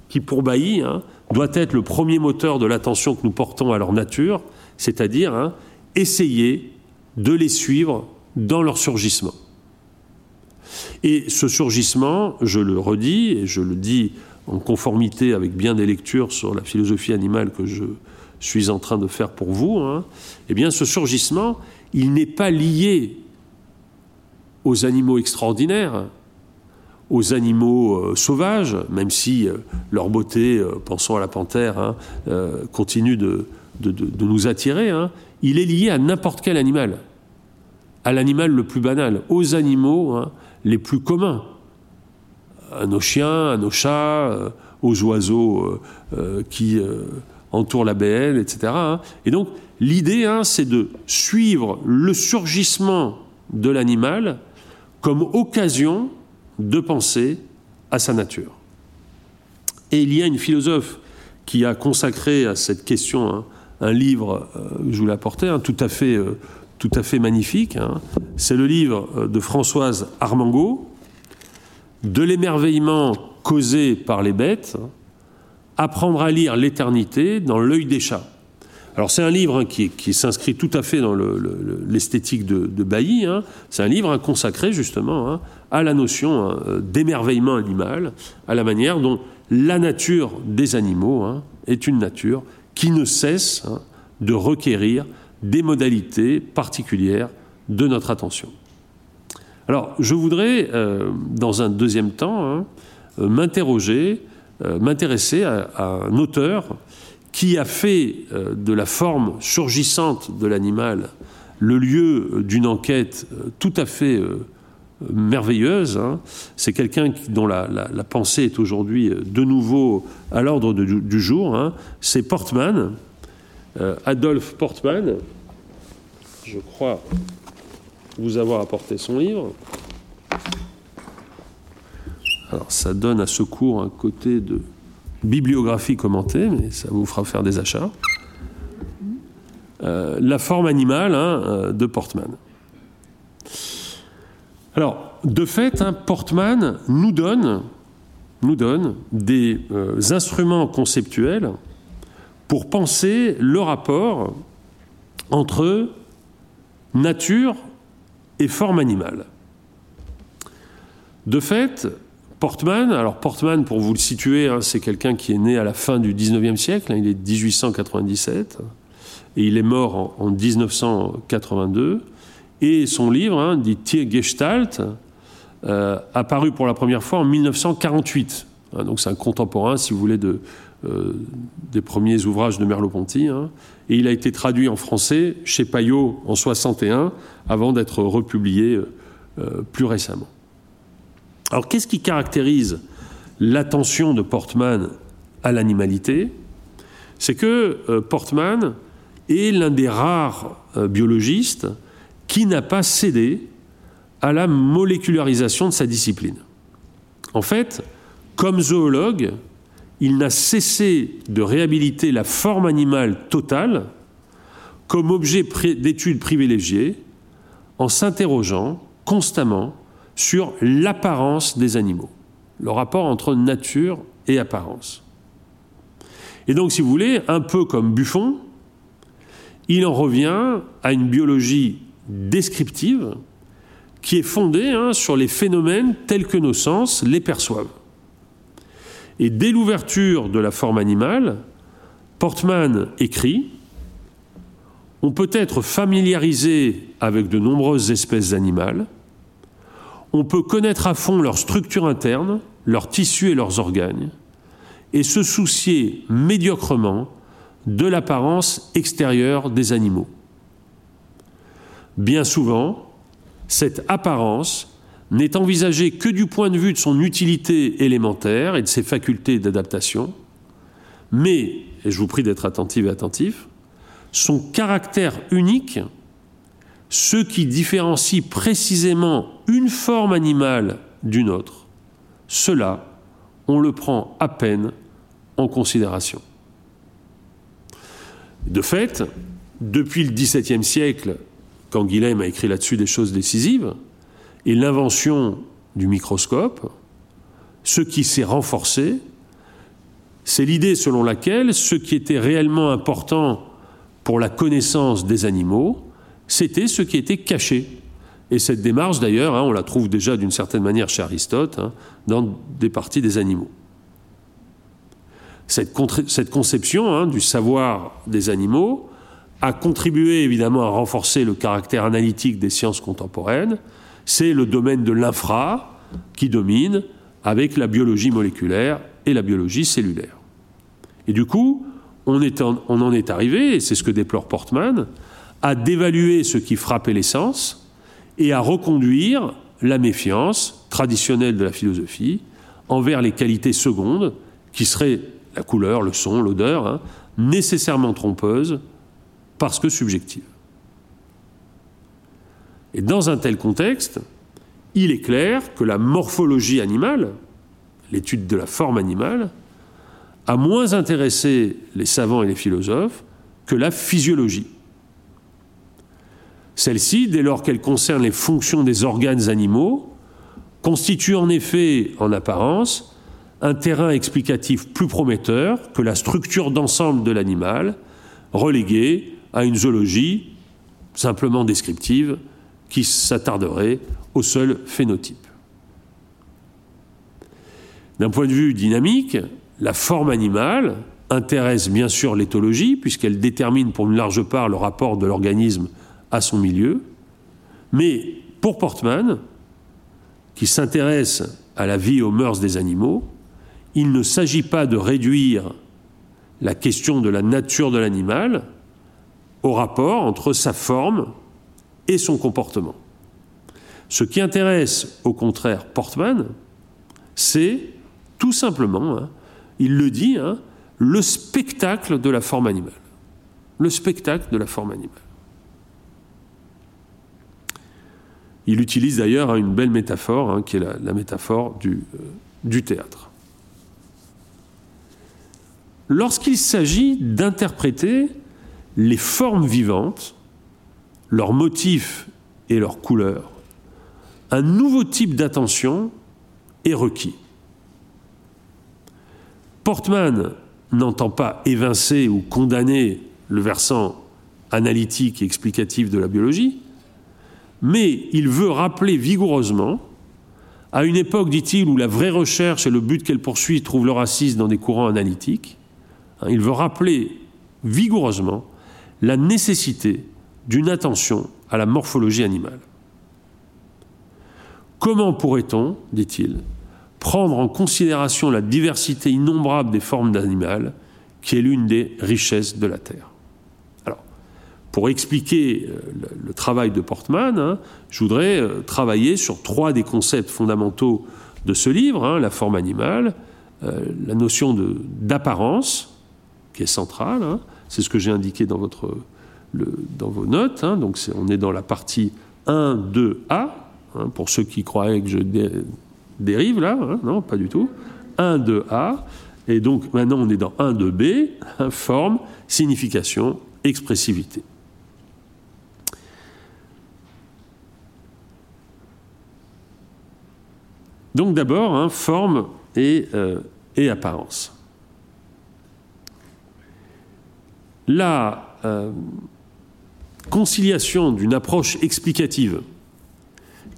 qui, pour Bailly, hein, doit être le premier moteur de l'attention que nous portons à leur nature, c'est-à-dire hein, essayer de les suivre dans leur surgissement. Et ce surgissement, je le redis, et je le dis en conformité avec bien des lectures sur la philosophie animale que je suis en train de faire pour vous, hein, eh bien ce surgissement, il n'est pas lié aux animaux extraordinaires, aux animaux euh, sauvages, même si euh, leur beauté, euh, pensons à la panthère, hein, continue de, nous attirer, hein, il est lié à n'importe quel animal, à l'animal le plus banal, aux animaux hein, les plus communs, à nos chiens, à nos chats, aux oiseaux qui entourent la BL, etc. Et donc l'idée, c'est de suivre le surgissement de l'animal comme occasion de penser à sa nature. Et il y a une philosophe qui a consacré à cette question hein, un livre, euh, je vous l'ai apporté, hein, tout, à fait, euh, tout à fait magnifique. Hein. C'est le livre euh, de Françoise Armango, De l'émerveillement causé par les bêtes, apprendre à lire l'éternité dans l'œil des chats. Alors c'est un livre qui, s'inscrit tout à fait dans l'esthétique de, Bailly. C'est un livre consacré justement à la notion d'émerveillement animal, à la manière dont la nature des animaux est une nature qui ne cesse de requérir des modalités particulières de notre attention. Alors je voudrais, euh, dans un deuxième temps, euh, m'interroger, euh, m'intéresser à, un auteur qui a fait de la forme surgissante de l'animal le lieu d'une enquête tout à fait merveilleuse. Hein. C'est quelqu'un dont la, pensée est aujourd'hui de nouveau à l'ordre du, jour. Hein. C'est Portman, Adolphe Portman. Je crois vous avoir apporté son livre. Alors ça donne à ce cours un côté de bibliographie commentée, mais ça vous fera faire des achats. Euh, la forme animale hein, euh, de Portman. Alors, de fait, hein, Portman nous donne, des euh, instruments conceptuels pour penser le rapport entre nature et forme animale. De fait, Portman, alors Portman, pour vous le situer, hein, c'est quelqu'un qui est né à la fin du 19e siècle, hein, il est 1897, et il est mort en, 1982. Et son livre, hein, dit Tiergestalt, euh, apparu pour la première fois en 1948. donc c'est un contemporain, si vous voulez, de, des premiers ouvrages de Merleau-Ponty, hein, et il a été traduit en français chez Payot en 61, avant d'être republié plus récemment. Alors qu'est-ce qui caractérise l'attention de Portman à l'animalité? C'est que Portman est l'un des rares biologistes qui n'a pas cédé à la molécularisation de sa discipline. En fait, comme zoologue, il n'a cessé de réhabiliter la forme animale totale comme objet d'étude privilégié en s'interrogeant constamment sur l'apparence des animaux, le rapport entre nature et apparence. Et donc, si vous voulez, un peu comme Buffon, il en revient à une biologie descriptive qui est fondée hein, sur les phénomènes tels que nos sens les perçoivent. Et dès l'ouverture de la forme animale, Portman écrit On peut être familiarisé avec de nombreuses espèces animales, on peut connaître à fond leur structure interne, leurs tissus et leurs organes, et se soucier médiocrement de l'apparence extérieure des animaux. Bien souvent, cette apparence n'est envisagée que du point de vue de son utilité élémentaire et de ses facultés d'adaptation, mais, et je vous prie d'être attentif et attentif, son caractère unique, ce qui différencie précisément une forme animale d'une autre, cela, on le prend à peine en considération. De fait, depuis le XVIIe siècle quand Guilhem a écrit là-dessus des choses décisives, et l'invention du microscope, ce qui s'est renforcé, c'est l'idée selon laquelle ce qui était réellement important pour la connaissance des animaux, c'était ce qui était caché. Et cette démarche, d'ailleurs, hein, on la trouve déjà d'une certaine manière chez Aristote, hein, dans des parties des animaux. Cette, conception hein, du savoir des animaux, a contribué évidemment à renforcer le caractère analytique des sciences contemporaines. C'est le domaine de l'infra qui domine avec la biologie moléculaire et la biologie cellulaire. Et du coup, on, en, est arrivé, et c'est ce que déplore Portman, à dévaluer ce qui frappait les sens et à reconduire la méfiance traditionnelle de la philosophie envers les qualités secondes, qui seraient la couleur, le son, l'odeur, hein, nécessairement trompeuses parce que subjective. Et dans un tel contexte, il est clair que la morphologie animale, l'étude de la forme animale, a moins intéressé les savants et les philosophes que la physiologie. Celle-ci, dès lors qu'elle concerne les fonctions des organes animaux, constitue en effet, en apparence, un terrain explicatif plus prometteur que la structure d'ensemble de l'animal, relégué à une zoologie simplement descriptive qui s'attarderait au seul phénotype. D'un point de vue dynamique, la forme animale intéresse bien sûr l'éthologie, puisqu'elle détermine pour une large part le rapport de l'organisme à son milieu, mais pour Portman, qui s'intéresse à la vie et aux mœurs des animaux, il ne s'agit pas de réduire la question de la nature de l'animal au rapport entre sa forme et son comportement. Ce qui intéresse au contraire Portman, c'est tout simplement, hein, il le dit, hein, le spectacle de la forme animale. Le spectacle de la forme animale. Il utilise d'ailleurs hein, une belle métaphore, qui est la, métaphore euh, du théâtre. Lorsqu'il s'agit d'interpréter les formes vivantes, leurs motifs et leurs couleurs, un nouveau type d'attention est requis. Portman n'entend pas évincer ou condamner le versant analytique et explicatif de la biologie, mais il veut rappeler vigoureusement, à une époque, dit-il, où la vraie recherche et le but qu'elle poursuit trouvent leur assise dans des courants analytiques, hein, il veut rappeler vigoureusement la nécessité d'une attention à la morphologie animale. Comment pourrait-on, dit-il, prendre en considération la diversité innombrable des formes d'animal, qui est l'une des richesses de la Terre? Alors, pour expliquer euh, le, travail de Portman, hein, je voudrais euh, travailler sur trois des concepts fondamentaux de ce livre, hein, la forme animale, euh, la notion d'apparence, qui est centrale, hein. C'est ce que j'ai indiqué dans, vos notes, donc on est dans la partie 1, 2A, pour ceux qui croyaient que je dérive là, non, pas du tout, 1, 2A, et donc maintenant on est dans 1, 2B, forme, signification, expressivité. Donc d'abord, hein, forme et, euh, et, apparence. La euh, conciliation d'une approche explicative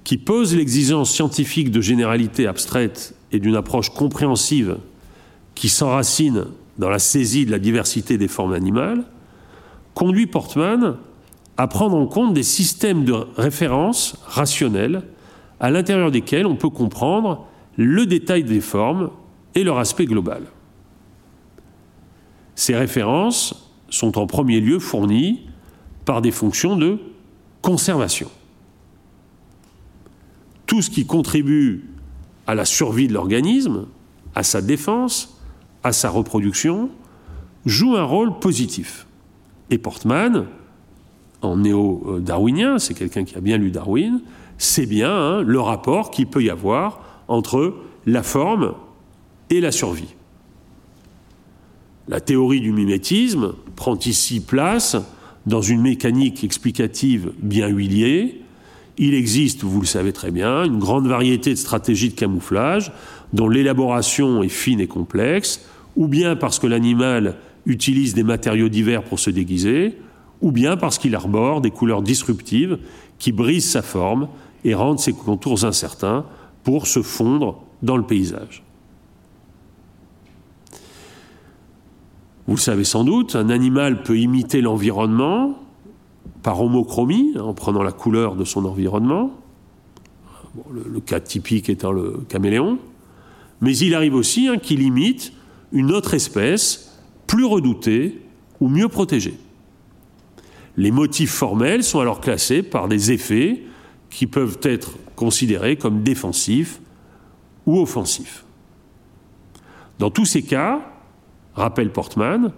qui pose l'exigence scientifique de généralité abstraite et d'une approche compréhensive qui s'enracine dans la saisie de la diversité des formes animales, conduit Portman à prendre en compte des systèmes de référence rationnels à l'intérieur desquels on peut comprendre le détail des formes et leur aspect global. Ces références sont en premier lieu fournies par des fonctions de conservation. Tout ce qui contribue à la survie de l'organisme, à sa défense, à sa reproduction, joue un rôle positif. Et Portman, en néo-darwinien, c'est quelqu'un qui a bien lu Darwin, c'est bien hein, le rapport qu'il peut y avoir entre la forme et la survie. La théorie du mimétisme prend ici place dans une mécanique explicative bien huilée. Il existe, vous le savez très bien, une grande variété de stratégies de camouflage dont l'élaboration est fine et complexe, ou bien parce que l'animal utilise des matériaux divers pour se déguiser, ou bien parce qu'il arbore des couleurs disruptives qui brisent sa forme et rendre ses contours incertains pour se fondre dans le paysage. Vous le savez sans doute, un animal peut imiter l'environnement par homochromie, en prenant la couleur de son environnement, le, cas typique étant le caméléon, mais il arrive aussi hein, qu'il imite une autre espèce plus redoutée ou mieux protégée. Les motifs formels sont alors classés par des effets qui peuvent être considérés comme défensifs ou offensifs. Dans tous ces cas, rappelle Portman,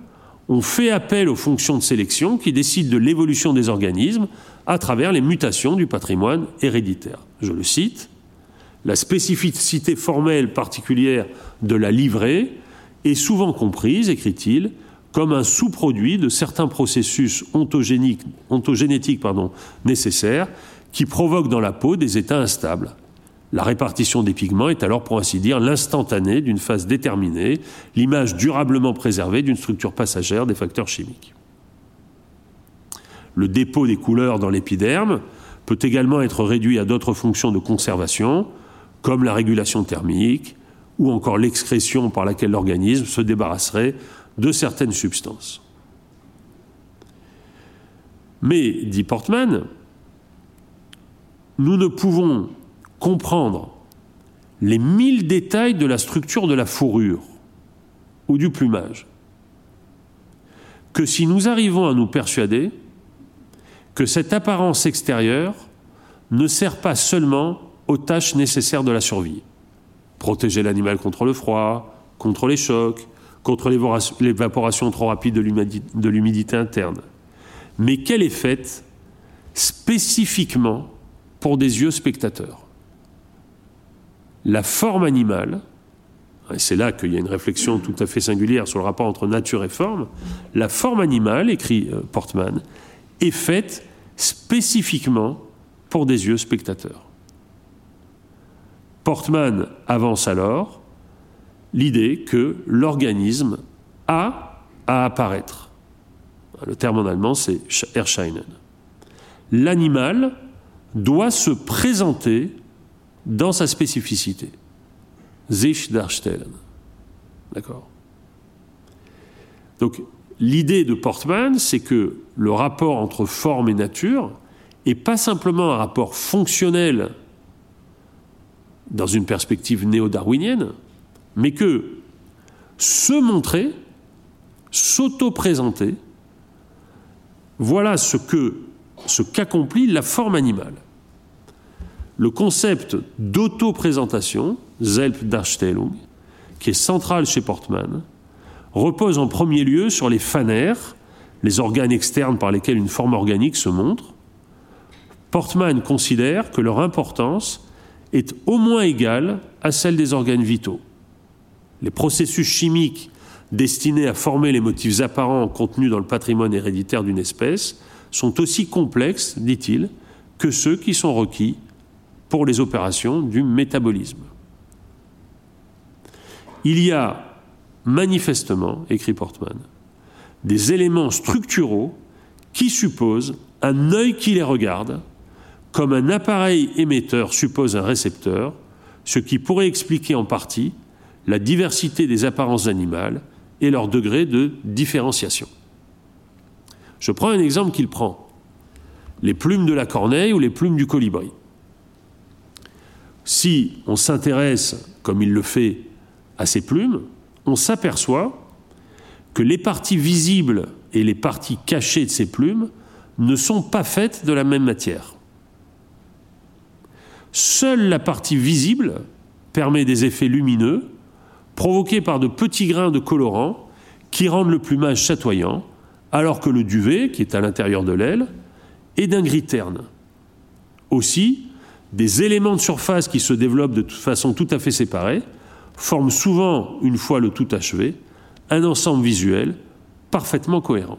on fait appel aux fonctions de sélection qui décident de l'évolution des organismes à travers les mutations du patrimoine héréditaire. Je le cite, la spécificité formelle particulière de la livrée est souvent comprise, écrit-il, comme un sous-produit de certains processus ontogénétiques nécessaires qui provoque dans la peau des états instables. La répartition des pigments est alors, pour ainsi dire, l'instantané d'une phase déterminée, l'image durablement préservée d'une structure passagère des facteurs chimiques. Le dépôt des couleurs dans l'épiderme peut également être réduit à d'autres fonctions de conservation, comme la régulation thermique ou encore l'excrétion par laquelle l'organisme se débarrasserait de certaines substances. Mais, dit Portman, nous ne pouvons comprendre les mille détails de la structure de la fourrure ou du plumage que si nous arrivons à nous persuader que cette apparence extérieure ne sert pas seulement aux tâches nécessaires de la survie. Protéger l'animal contre le froid, contre les chocs, contre l'évaporation trop rapide de l'humidité interne, mais qu'elle est faite spécifiquement pour des yeux spectateurs. La forme animale, et c'est là qu'il y a une réflexion tout à fait singulière sur le rapport entre nature et forme, la forme animale, écrit euh, Portman, est faite spécifiquement pour des yeux spectateurs. Portman avance alors l'idée que l'organisme a à apparaître. Le terme en allemand, c'est Erscheinen. L'animal doit se présenter dans sa spécificité. Sich darstellen. D'accord? Donc, l'idée de Portman, c'est que le rapport entre forme et nature n'est pas simplement un rapport fonctionnel dans une perspective néo-darwinienne, mais que se montrer, s'auto-présenter, voilà ce que ce qu'accomplit la forme animale. Le concept d'auto-présentation, Selbstdarstellung, qui est central chez Portman, repose en premier lieu sur les phanères, les organes externes par lesquels une forme organique se montre. Portman considère que leur importance est au moins égale à celle des organes vitaux. Les processus chimiques destinés à former les motifs apparents contenus dans le patrimoine héréditaire d'une espèce sont aussi complexes, dit-il, que ceux qui sont requis pour les opérations du métabolisme. Il y a manifestement, écrit Portman, des éléments structuraux qui supposent un œil qui les regarde, comme un appareil émetteur suppose un récepteur, ce qui pourrait expliquer en partie la diversité des apparences animales et leur degré de différenciation. Je prends un exemple qu'il prend. Les plumes de la corneille ou les plumes du colibri. Si on s'intéresse, comme il le fait, à ces plumes, on s'aperçoit que les parties visibles et les parties cachées de ces plumes ne sont pas faites de la même matière. Seule la partie visible permet des effets lumineux provoqués par de petits grains de colorant qui rendent le plumage chatoyant, alors que le duvet, qui est à l'intérieur de l'aile, est d'un gris terne. Aussi, des éléments de surface qui se développent de façon tout à fait séparée forment souvent, une fois le tout achevé, un ensemble visuel parfaitement cohérent.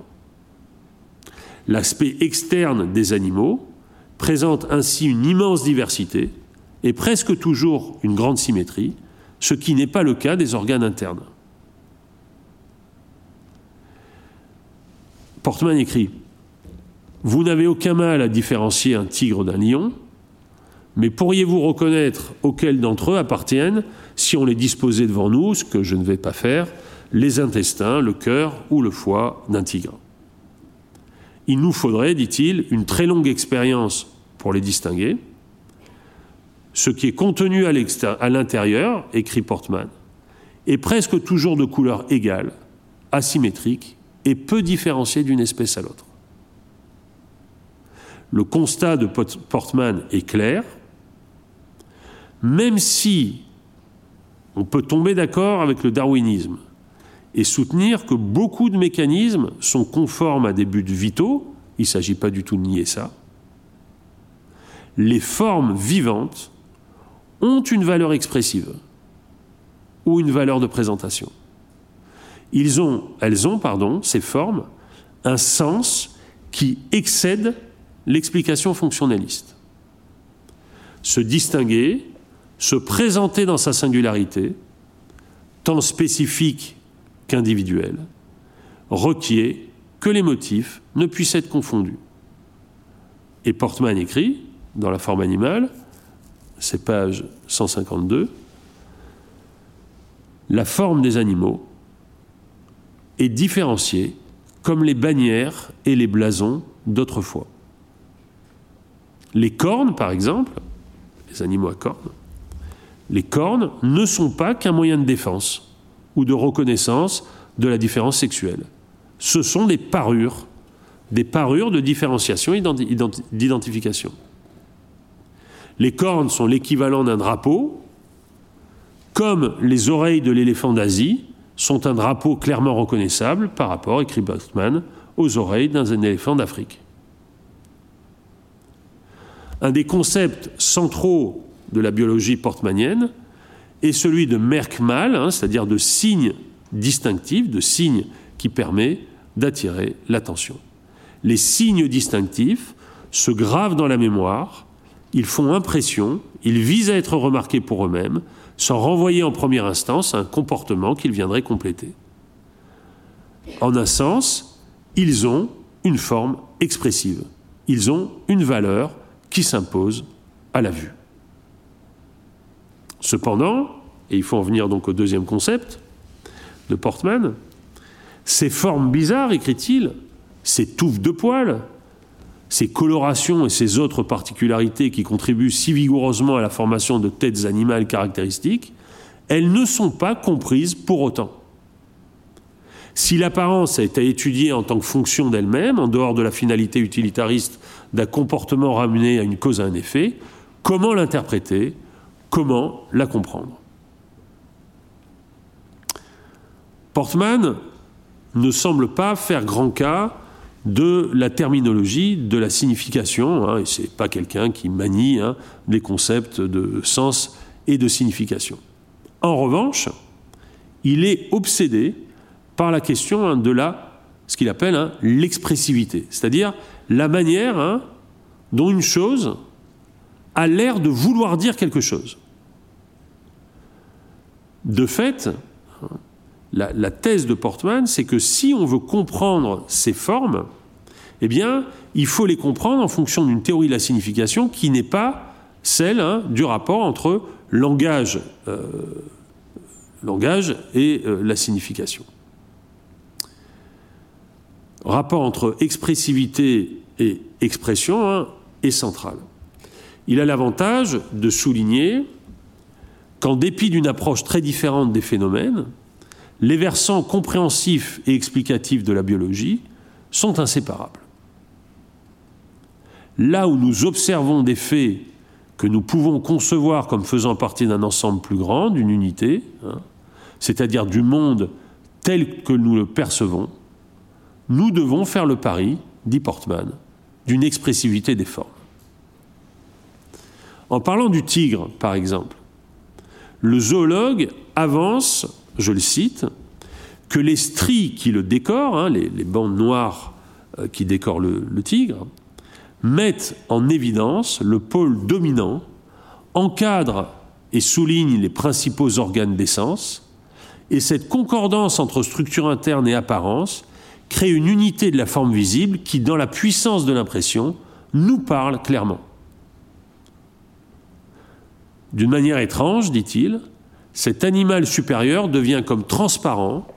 L'aspect externe des animaux présente ainsi une immense diversité et presque toujours une grande symétrie, ce qui n'est pas le cas des organes internes. Portman écrit Vous n'avez aucun mal à différencier un tigre d'un lion, mais pourriez-vous reconnaître auxquels d'entre eux appartiennent, si on les disposait devant nous, ce que je ne vais pas faire, les intestins, le cœur ou le foie d'un tigre? Il nous faudrait, dit-il, une très longue expérience pour les distinguer. Ce qui est contenu à l'intérieur, écrit Portman, est presque toujours de couleur égale, asymétrique et peu différencié d'une espèce à l'autre. Le constat de Portman est clair, même si on peut tomber d'accord avec le darwinisme et soutenir que beaucoup de mécanismes sont conformes à des buts vitaux, il ne s'agit pas du tout de nier ça, les formes vivantes ont une valeur expressive ou une valeur de présentation. Elles ont, pardon, ces formes, un sens qui excède l'explication fonctionnaliste. Se distinguer, se présenter dans sa singularité, tant spécifique qu'individuelle, requiert que les motifs ne puissent être confondus. Et Portman écrit, dans la forme animale, c'est page 152, la forme des animaux est différenciée comme les bannières et les blasons d'autrefois. Les cornes, par exemple, les animaux à cornes, les cornes ne sont pas qu'un moyen de défense ou de reconnaissance de la différence sexuelle. Ce sont des parures, des parures de différenciation et d'identification. Les cornes sont l'équivalent d'un drapeau, comme les oreilles de l'éléphant d'Asie sont un drapeau clairement reconnaissable par rapport, écrit Botman, aux oreilles d'un éléphant d'Afrique. Un des concepts centraux de la biologie portmanienne est celui de Merkmal, hein, c'est-à-dire de signe distinctif, de signe qui permet d'attirer l'attention. Les signes distinctifs se gravent dans la mémoire, ils font impression, ils visent à être remarqués pour eux-mêmes, sans renvoyer en première instance un comportement qu'ils viendraient compléter. En un sens, ils ont une forme expressive. Ils ont une valeur qui s'impose à la vue. Cependant, et il faut en venir donc au deuxième concept de Portman, ces formes bizarres, écrit-il, ces touffes de poils, ces colorations et ces autres particularités qui contribuent si vigoureusement à la formation de têtes animales caractéristiques, elles ne sont pas comprises pour autant. Si l'apparence a été étudiée en tant que fonction d'elle-même, en dehors de la finalité utilitariste d'un comportement ramené à une cause à un effet, comment l'interpréter? Comment la comprendre Portman ne semble pas faire grand cas de la terminologie, de la signification, hein, et ce n'est pas quelqu'un qui manie hein, les concepts de sens et de signification. En revanche, il est obsédé par la question hein, de la, ce qu'il appelle hein, l'expressivité, c'est-à-dire la manière dont une chose a l'air de vouloir dire quelque chose. De fait, la, thèse de Portman, c'est que si on veut comprendre ces formes, eh bien, il faut les comprendre en fonction d'une théorie de la signification qui n'est pas celle du rapport entre langage, euh, et euh, la signification rapport entre expressivité et expression hein, est central. Il a l'avantage de souligner qu'en dépit d'une approche très différente des phénomènes, les versants compréhensifs et explicatifs de la biologie sont inséparables. Là où nous observons des faits que nous pouvons concevoir comme faisant partie d'un ensemble plus grand, d'une unité, hein, c'est-à-dire du monde tel que nous le percevons, nous devons faire le pari, dit Portman, d'une expressivité des formes. En parlant du tigre, par exemple, le zoologue avance, je le cite, que les stries qui le décorent, hein, les, bandes noires euh, qui décorent le, le tigre, mettent en évidence le pôle dominant, encadrent et soulignent les principaux organes d'essence, et cette concordance entre structure interne et apparence crée une unité de la forme visible qui, dans la puissance de l'impression, nous parle clairement. D'une manière étrange, dit-il, cet animal supérieur devient comme transparent,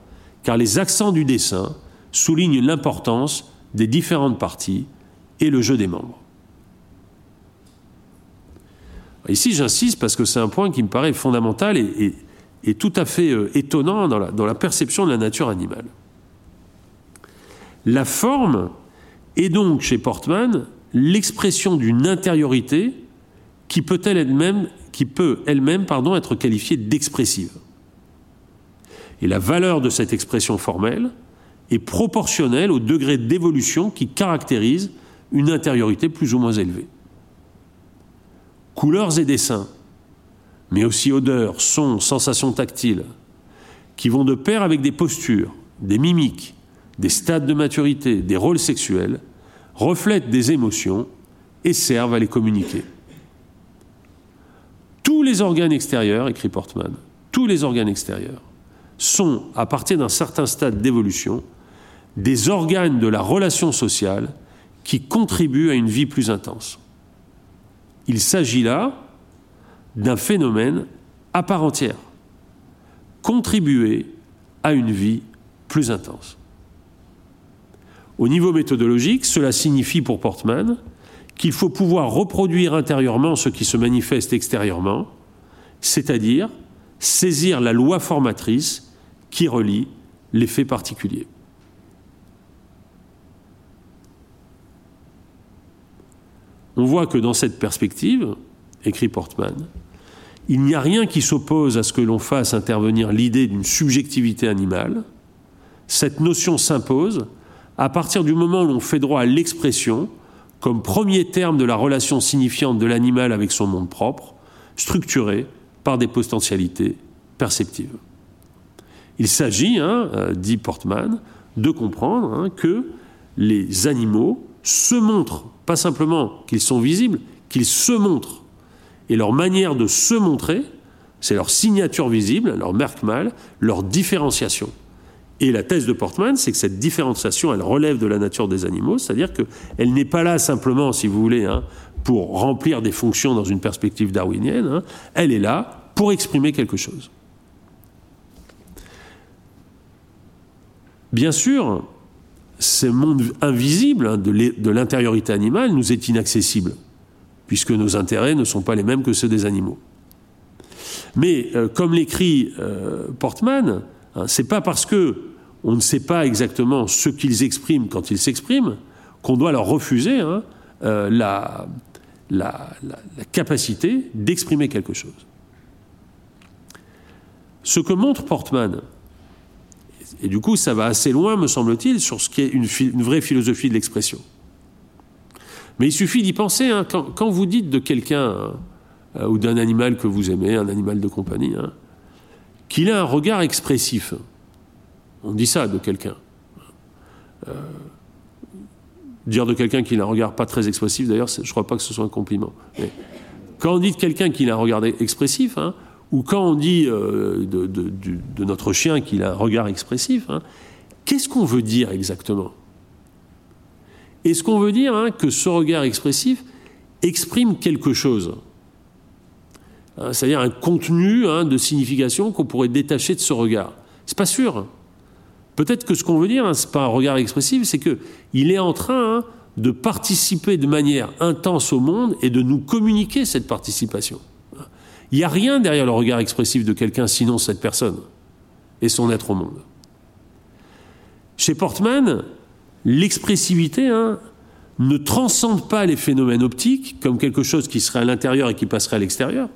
car les accents du dessin soulignent l'importance des différentes parties et le jeu des membres. Ici, j'insiste parce que c'est un point qui me paraît fondamental et, tout à fait euh, étonnant dans la perception de la nature animale. La forme est donc chez Portman l'expression d'une intériorité qui peut elle-même qui peut elle-même pardon être qualifiée d'expressive. Et la valeur de cette expression formelle est proportionnelle au degré d'évolution qui caractérise une intériorité plus ou moins élevée. Couleurs et dessins, mais aussi odeurs, sons, sensations tactiles, qui vont de pair avec des postures, des mimiques, des stades de maturité, des rôles sexuels, reflètent des émotions et servent à les communiquer. Tous les organes extérieurs, écrit Portman, tous les organes extérieurs sont, à partir d'un certain stade d'évolution, des organes de la relation sociale qui contribuent à une vie plus intense. Il s'agit là d'un phénomène à part entière, contribuer à une vie plus intense. Au niveau méthodologique, cela signifie pour Portman qu'il faut pouvoir reproduire intérieurement ce qui se manifeste extérieurement, c'est-à-dire saisir la loi formatrice qui relie les faits particuliers. On voit que dans cette perspective, écrit Portman, il n'y a rien qui s'oppose à ce que l'on fasse intervenir l'idée d'une subjectivité animale. Cette notion s'impose à partir du moment où l'on fait droit à l'expression comme premier terme de la relation signifiante de l'animal avec son monde propre, structuré par des potentialités perceptives. Il s'agit, hein, euh, dit Portman, de comprendre hein, que les animaux se montrent, pas simplement qu'ils sont visibles, qu'ils se montrent. Et leur manière de se montrer, c'est leur signature visible, leur marque mâle, leur différenciation. Et la thèse de Portman, c'est que cette différenciation, elle relève de la nature des animaux, c'est-à-dire qu'elle n'est pas là simplement, si vous voulez, hein, pour remplir des fonctions dans une perspective darwinienne, hein. elle est là pour exprimer quelque chose. Bien sûr, ce monde invisible hein, de l'intériorité animale nous est inaccessible, puisque nos intérêts ne sont pas les mêmes que ceux des animaux. Mais euh, comme l'écrit euh, Portman, c'est pas parce que on ne sait pas exactement ce qu'ils expriment quand ils s'expriment qu'on doit leur refuser hein, euh, la, capacité d'exprimer quelque chose. Ce que montre Portman, et du coup ça va assez loin, me semble-t-il, sur ce qui est une, vraie philosophie de l'expression. Mais il suffit d'y penser, hein, quand, vous dites de quelqu'un, hein, euh, ou d'un animal que vous aimez, un animal de compagnie, hein, qu'il a un regard expressif. On dit ça de quelqu'un. Euh, dire de quelqu'un qu'il a un regard pas très expressif, d'ailleurs, je ne crois pas que ce soit un compliment. quand on dit de quelqu'un qu'il a un regard expressif, hein, ou quand on dit euh, de, notre chien qu'il a un regard expressif, hein, qu'est-ce qu'on veut dire exactement? Est-ce qu'on veut dire hein, que ce regard expressif exprime quelque chose? C'est-à-dire un contenu de signification qu'on pourrait détacher de ce regard C'est pas sûr. Peut-être que ce qu'on veut dire, hein, ce n'est pas un regard expressif, c'est qu'il est en train hein, de participer de manière intense au monde et de nous communiquer cette participation. Il n'y a rien derrière le regard expressif de quelqu'un sinon cette personne et son être au monde. Chez Portman, l'expressivité hein, ne transcende pas les phénomènes optiques comme quelque chose qui serait à l'intérieur et qui passerait à l'extérieur,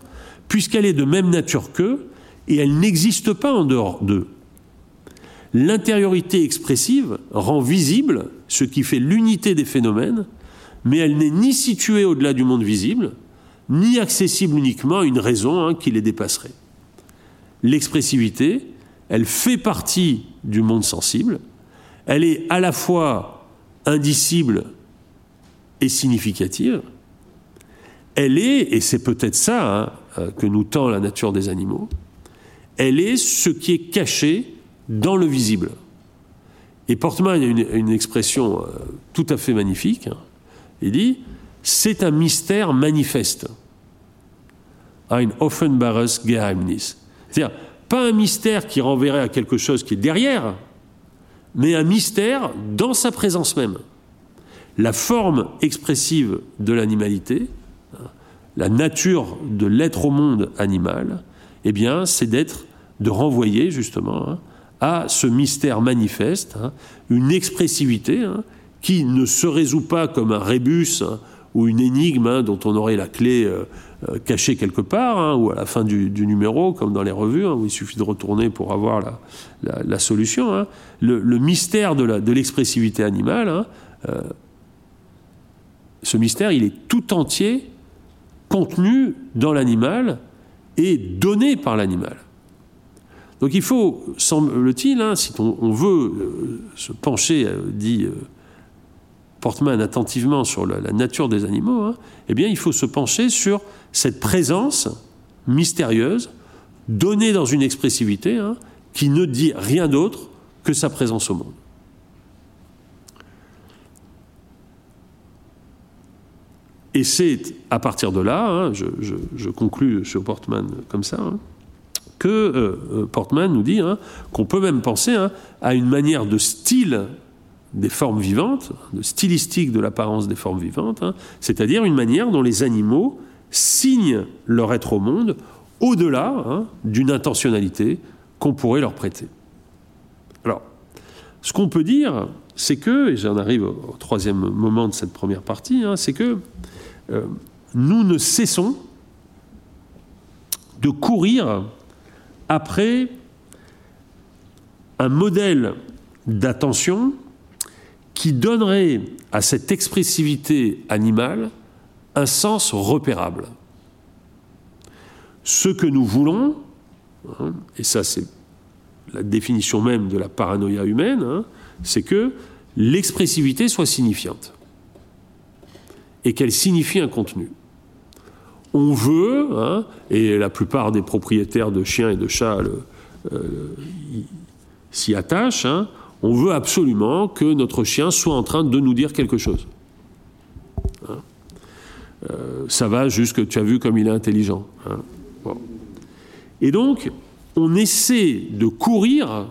puisqu'elle est de même nature qu'eux et elle n'existe pas en dehors d'eux. L'intériorité expressive rend visible ce qui fait l'unité des phénomènes, mais elle n'est ni située au-delà du monde visible, ni accessible uniquement à une raison hein, qui les dépasserait. L'expressivité, elle fait partie du monde sensible, elle est à la fois indicible et significative, elle est, et c'est peut-être ça hein, que nous tend la nature des animaux, elle est ce qui est caché dans le visible. Et Portman a une, expression euh, tout à fait magnifique. Hein. Il dit c'est un mystère manifeste. Ein offenbares Geheimnis. C'est-à-dire, pas un mystère qui renverrait à quelque chose qui est derrière, mais un mystère dans sa présence même. La forme expressive de l'animalité, la nature de l'être au monde animal, eh bien, c'est d'être, de renvoyer justement hein, à ce mystère manifeste, hein, une expressivité hein, qui ne se résout pas comme un rébus ou une énigme dont on aurait la clé euh, euh, cachée quelque part, ou à la fin du, numéro, comme dans les revues, où il suffit de retourner pour avoir la, solution. Le, mystère de l'expressivité animale, euh, ce mystère, il est tout entier contenu dans l'animal et donné par l'animal. Donc il faut, semble-t-il, hein, si on, veut euh, se pencher, euh, dit euh, Portman attentivement sur la, nature des animaux, hein, eh bien il faut se pencher sur cette présence mystérieuse donnée dans une expressivité hein, qui ne dit rien d'autre que sa présence au monde. Et c'est à partir de là, je, je, je, conclus sur Portman comme ça, que euh, euh, Portman nous dit hein, qu'on peut même penser hein, à une manière de style des formes vivantes, de stylistique de l'apparence des formes vivantes, hein, c'est-à-dire une manière dont les animaux signent leur être au monde au-delà d'une intentionnalité qu'on pourrait leur prêter. Alors, ce qu'on peut dire, c'est que, et j'en arrive au, troisième moment de cette première partie, c'est que euh, nous ne cessons de courir après un modèle d'attention qui donnerait à cette expressivité animale un sens repérable. Ce que nous voulons, hein, et ça c'est la définition même de la paranoïa humaine, hein, c'est que l'expressivité soit signifiante et qu'elle signifie un contenu on veut, hein, et la plupart des propriétaires de chiens et de chats euh, s'y attachent, hein, on veut absolument que notre chien soit en train de nous dire quelque chose. Hein. Euh, ça va jusque tu as vu comme il est intelligent. Et donc, on essaie de courir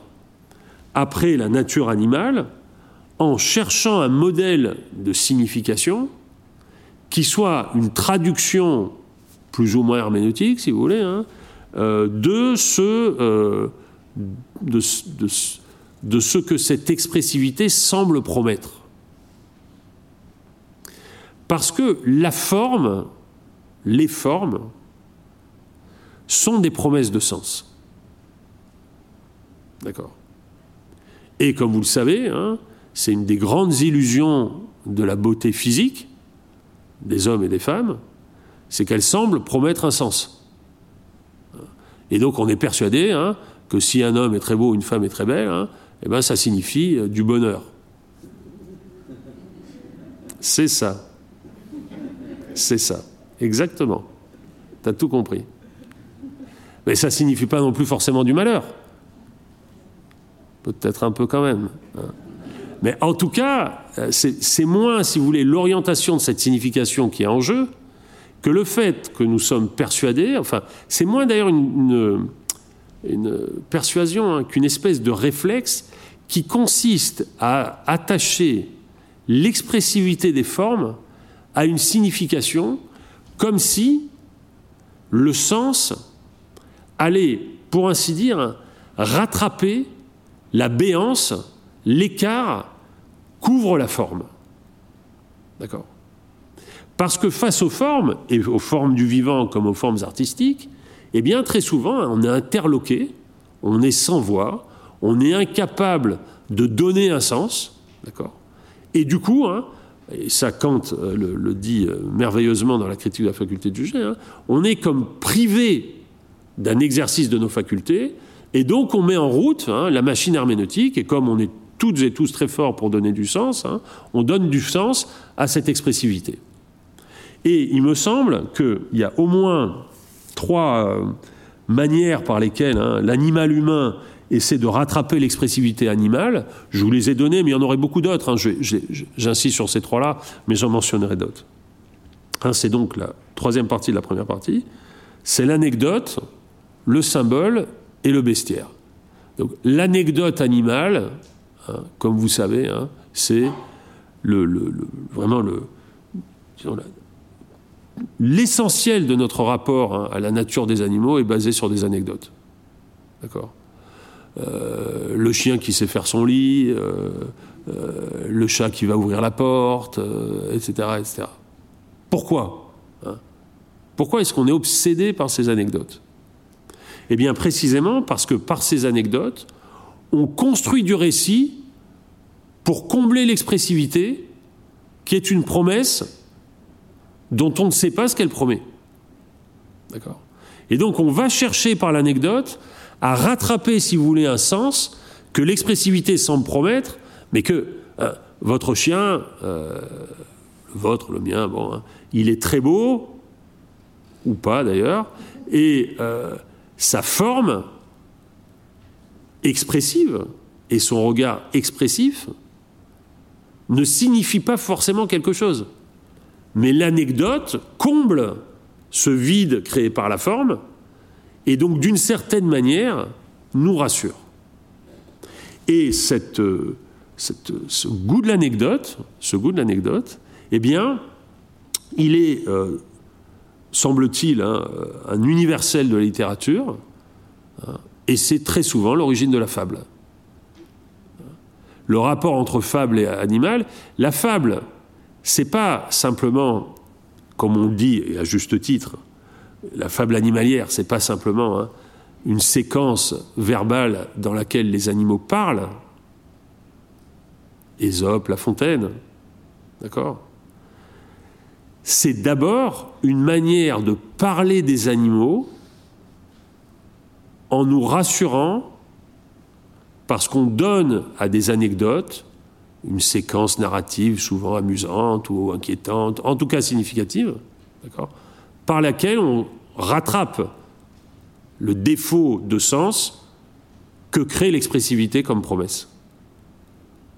après la nature animale en cherchant un modèle de signification qui soit une traduction plus ou moins herméneutique, si vous voulez, hein, euh, de, ce, euh, de ce que cette expressivité semble promettre. Parce que la forme, les formes, sont des promesses de sens. D'accord? Et comme vous le savez, hein, c'est une des grandes illusions de la beauté physique des hommes et des femmes, c'est qu'elle semble promettre un sens. Et donc on est persuadé hein, que si un homme est très beau, une femme est très belle, hein, eh ben, ça signifie euh, du bonheur. C'est ça. C'est ça. Exactement. Tu tout compris. Mais ça ne signifie pas non plus forcément du malheur. Peut-être un peu quand même. Hein. Mais en tout cas, euh, c'est moins, si vous voulez, l'orientation de cette signification qui est en jeu que le fait que nous sommes persuadés, enfin, c'est moins d'ailleurs une, persuasion hein, qu'une espèce de réflexe qui consiste à attacher l'expressivité des formes à une signification comme si le sens allait, pour ainsi dire, rattraper la béance, l'écart couvre la forme. D'accord? Parce que face aux formes, et aux formes du vivant comme aux formes artistiques, eh bien très souvent on est interloqué, on est sans voix, on est incapable de donner un sens, d'accord? Et du coup, hein, et ça Kant euh, le, dit euh, merveilleusement dans la critique de la faculté de juger, hein, on est comme privé d'un exercice de nos facultés, et donc on met en route hein, la machine herméneutique, et comme on est toutes et tous très forts pour donner du sens, on donne du sens à cette expressivité. Et il me semble qu'il y a au moins trois euh, manières par lesquelles l'animal humain essaie de rattraper l'expressivité animale. Je vous les ai données, mais il y en aurait beaucoup d'autres. Hein. J'insiste sur ces trois-là, mais j'en mentionnerai d'autres. C'est donc la troisième partie de la première partie. C'est l'anecdote, le symbole et le bestiaire. Donc l'anecdote animale, hein, comme vous savez, hein, c'est le, vraiment le, l'essentiel de notre rapport à la nature des animaux est basé sur des anecdotes. D'accord? Euh, le chien qui sait faire son lit, euh, euh, le chat qui va ouvrir la porte, etc., etc. Pourquoi? Hein? Pourquoi est-ce qu'on est obsédé par ces anecdotes? Eh bien, précisément parce que par ces anecdotes, on construit du récit pour combler l'expressivité, qui est une promesse dont on ne sait pas ce qu'elle promet. D'accord Et donc, on va chercher par l'anecdote à rattraper, si vous voulez, un sens que l'expressivité semble promettre, mais que euh, votre chien, euh, le vôtre, le mien, bon, hein, il est très beau, ou pas d'ailleurs, et euh, sa forme expressive et son regard expressif ne signifie pas forcément quelque chose. Mais l'anecdote comble ce vide créé par la forme et donc d'une certaine manière nous rassure. Et cette, ce goût de l'anecdote, ce goût de l'anecdote, eh bien, il est, euh, semble-t-il, hein, un universel de la littérature, et c'est très souvent l'origine de la fable. Le rapport entre fable et animal, la fable, c'est pas simplement, comme on dit, et à juste titre, la fable animalière, c'est pas simplement hein, une séquence verbale dans laquelle les animaux parlent. Ésope, La Fontaine, d'accord? C'est d'abord une manière de parler des animaux en nous rassurant parce qu'on donne à des anecdotes une séquence narrative souvent amusante ou inquiétante, en tout cas significative, par laquelle on rattrape le défaut de sens que crée l'expressivité comme promesse.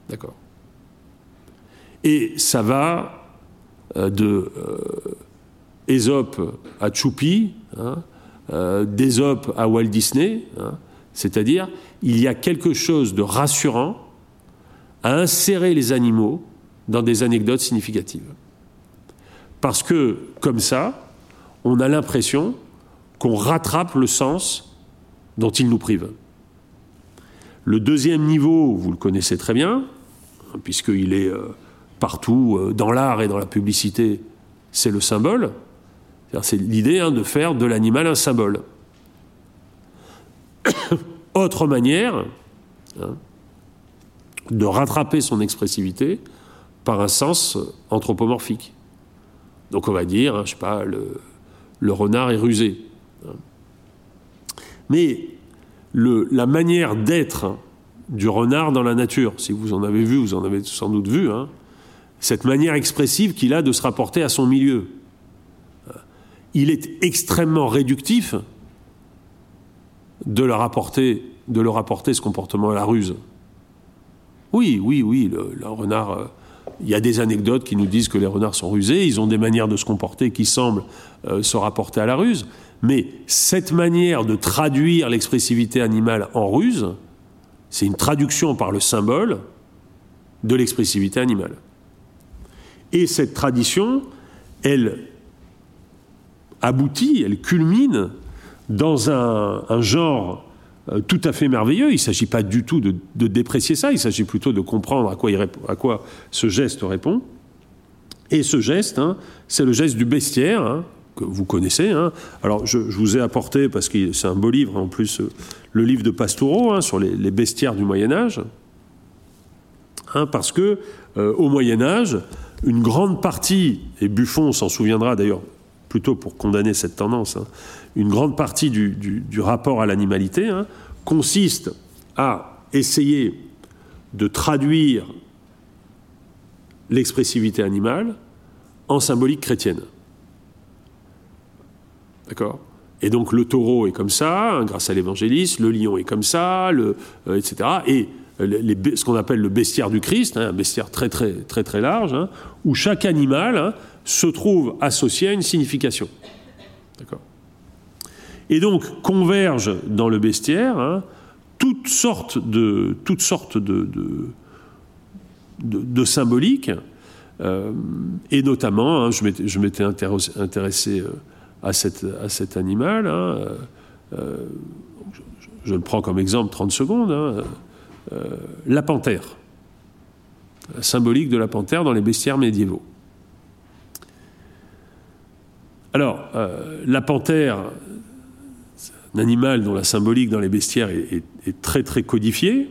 D'accord Et ça va euh, de euh, Ésope à Choupi, hein, euh, à Walt Disney, hein, c'est-à-dire il y a quelque chose de rassurant, à insérer les animaux dans des anecdotes significatives. Parce que, comme ça, on a l'impression qu'on rattrape le sens dont ils nous privent. Le deuxième niveau, vous le connaissez très bien, puisqu'il est euh, partout euh, dans l'art et dans la publicité, c'est le symbole. C'est l'idée hein, de faire de l'animal un symbole. Autre manière hein, de rattraper son expressivité par un sens anthropomorphique. Donc on va dire, hein, je sais pas, le, renard est rusé. Mais la manière d'être du renard dans la nature, si vous en avez vu, vous en avez sans doute vu, hein, cette manière expressive qu'il a de se rapporter à son milieu. Il est extrêmement réductif de leur apporter, ce comportement à la ruse. Oui, oui, oui, le, renard. Euh, il y a des anecdotes qui nous disent que les renards sont rusés, ils ont des manières de se comporter qui semblent euh, se rapporter à la ruse, mais cette manière de traduire l'expressivité animale en ruse, c'est une traduction par le symbole de l'expressivité animale. Et cette tradition, elle aboutit, elle culmine dans un, genre euh, tout à fait merveilleux. Il ne s'agit pas du tout de, déprécier ça, il s'agit plutôt de comprendre à quoi, ce geste répond. Et ce geste, hein, c'est le geste du bestiaire, hein, que vous connaissez. Hein. Alors, je, vous ai apporté, parce que c'est un beau livre, en plus, euh, le livre de Pastoureau sur les, bestiaires du Moyen-Âge. parce que, euh, au Moyen-Âge, une grande partie, et Buffon s'en souviendra d'ailleurs plutôt pour condamner cette tendance, hein, une grande partie du, rapport à l'animalité hein, consiste à essayer de traduire l'expressivité animale en symbolique chrétienne. D'accord? Et donc le taureau est comme ça, hein, grâce à l'évangéliste, le lion est comme ça, le, euh, etc. Et ce qu'on appelle le bestiaire du Christ, un bestiaire très très très très large, où chaque animal se trouve associé à une signification. Et donc convergent dans le bestiaire hein, toutes sortes de, symboliques, euh, et notamment, hein, je m'étais intéressé euh, à, cet animal, hein, euh, je, le prends comme exemple 30 secondes, la panthère, symbolique de la panthère dans les bestiaires médiévaux. Alors, euh, la panthère, un animal dont la symbolique dans les bestiaires est, très très codifiée,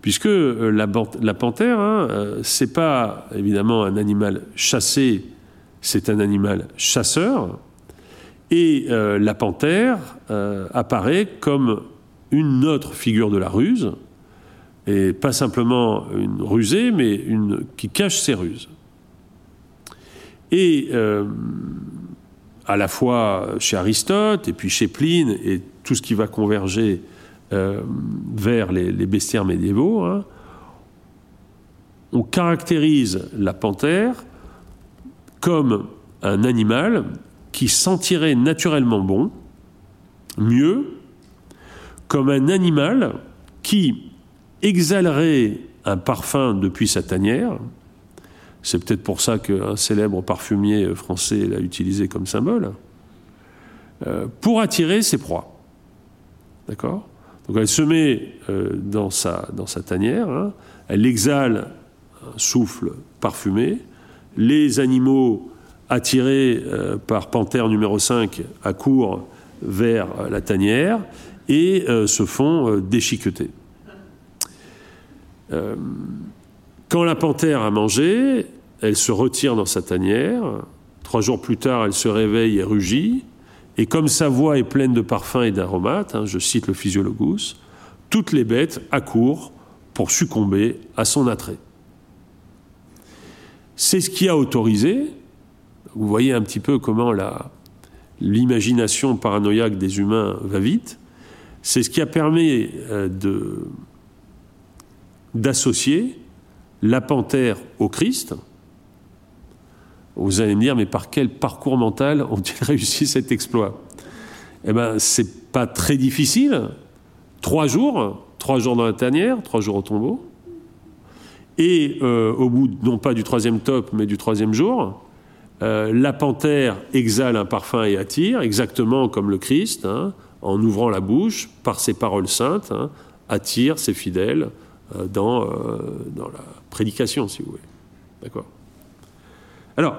puisque euh, la, panthère, hein, euh, c'est pas évidemment un animal chassé, c'est un animal chasseur, et la panthère apparaît comme une autre figure de la ruse, et pas simplement une rusée, mais une qui cache ses ruses. Et euh, à la fois chez Aristote et puis chez Pline et tout ce qui va converger euh, vers les, bestiaires médiévaux, hein, on caractérise la panthère comme un animal qui sentirait naturellement bon, mieux, comme un animal qui exhalerait un parfum depuis sa tanière, c'est peut-être pour ça qu'un célèbre parfumier français l'a utilisé comme symbole, euh, pour attirer ses proies. D'accord? Donc elle se met euh, dans, sa, tanière, hein. elle exhale un souffle parfumé, les animaux attirés euh, par panthère numéro 5 accourent vers la tanière et se font déchiqueter. Quand la panthère a mangé, elle se retire dans sa tanière. Trois jours plus tard, elle se réveille et rugit. Et comme sa voix est pleine de parfums et d'aromates, hein, je cite le physiologus, toutes les bêtes accourent pour succomber à son attrait. C'est ce qui a autorisé, vous voyez un petit peu comment l'imagination paranoïaque des humains va vite, c'est ce qui a permis euh, d'associer la panthère au Christ. Vous allez me dire, mais par quel parcours mental ont-ils réussi cet exploit? Eh bien, c'est pas très difficile. Trois jours, trois jours dans la tanière, trois jours au tombeau. Et euh, au bout, non pas du troisième top, mais du troisième jour, euh, la panthère exhale un parfum et attire, exactement comme le Christ, hein, en ouvrant la bouche, par ses paroles saintes, hein, attire ses fidèles dans, dans la prédication, si vous voulez. D'accord Alors,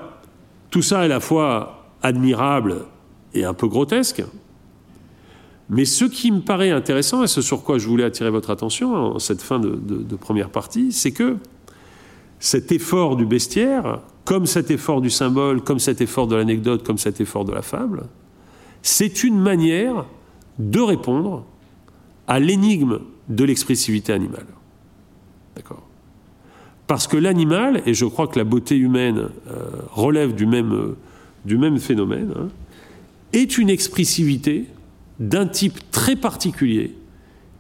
tout ça est à la fois admirable et un peu grotesque, mais ce qui me paraît intéressant, et ce sur quoi je voulais attirer votre attention en cette fin de, première partie, c'est que cet effort du bestiaire, comme cet effort du symbole, comme cet effort de l'anecdote, comme cet effort de la fable, c'est une manière de répondre à l'énigme de l'expressivité animale. D'accord Parce que l'animal, et je crois que la beauté humaine euh, relève du même, euh, phénomène, hein, est une expressivité d'un type très particulier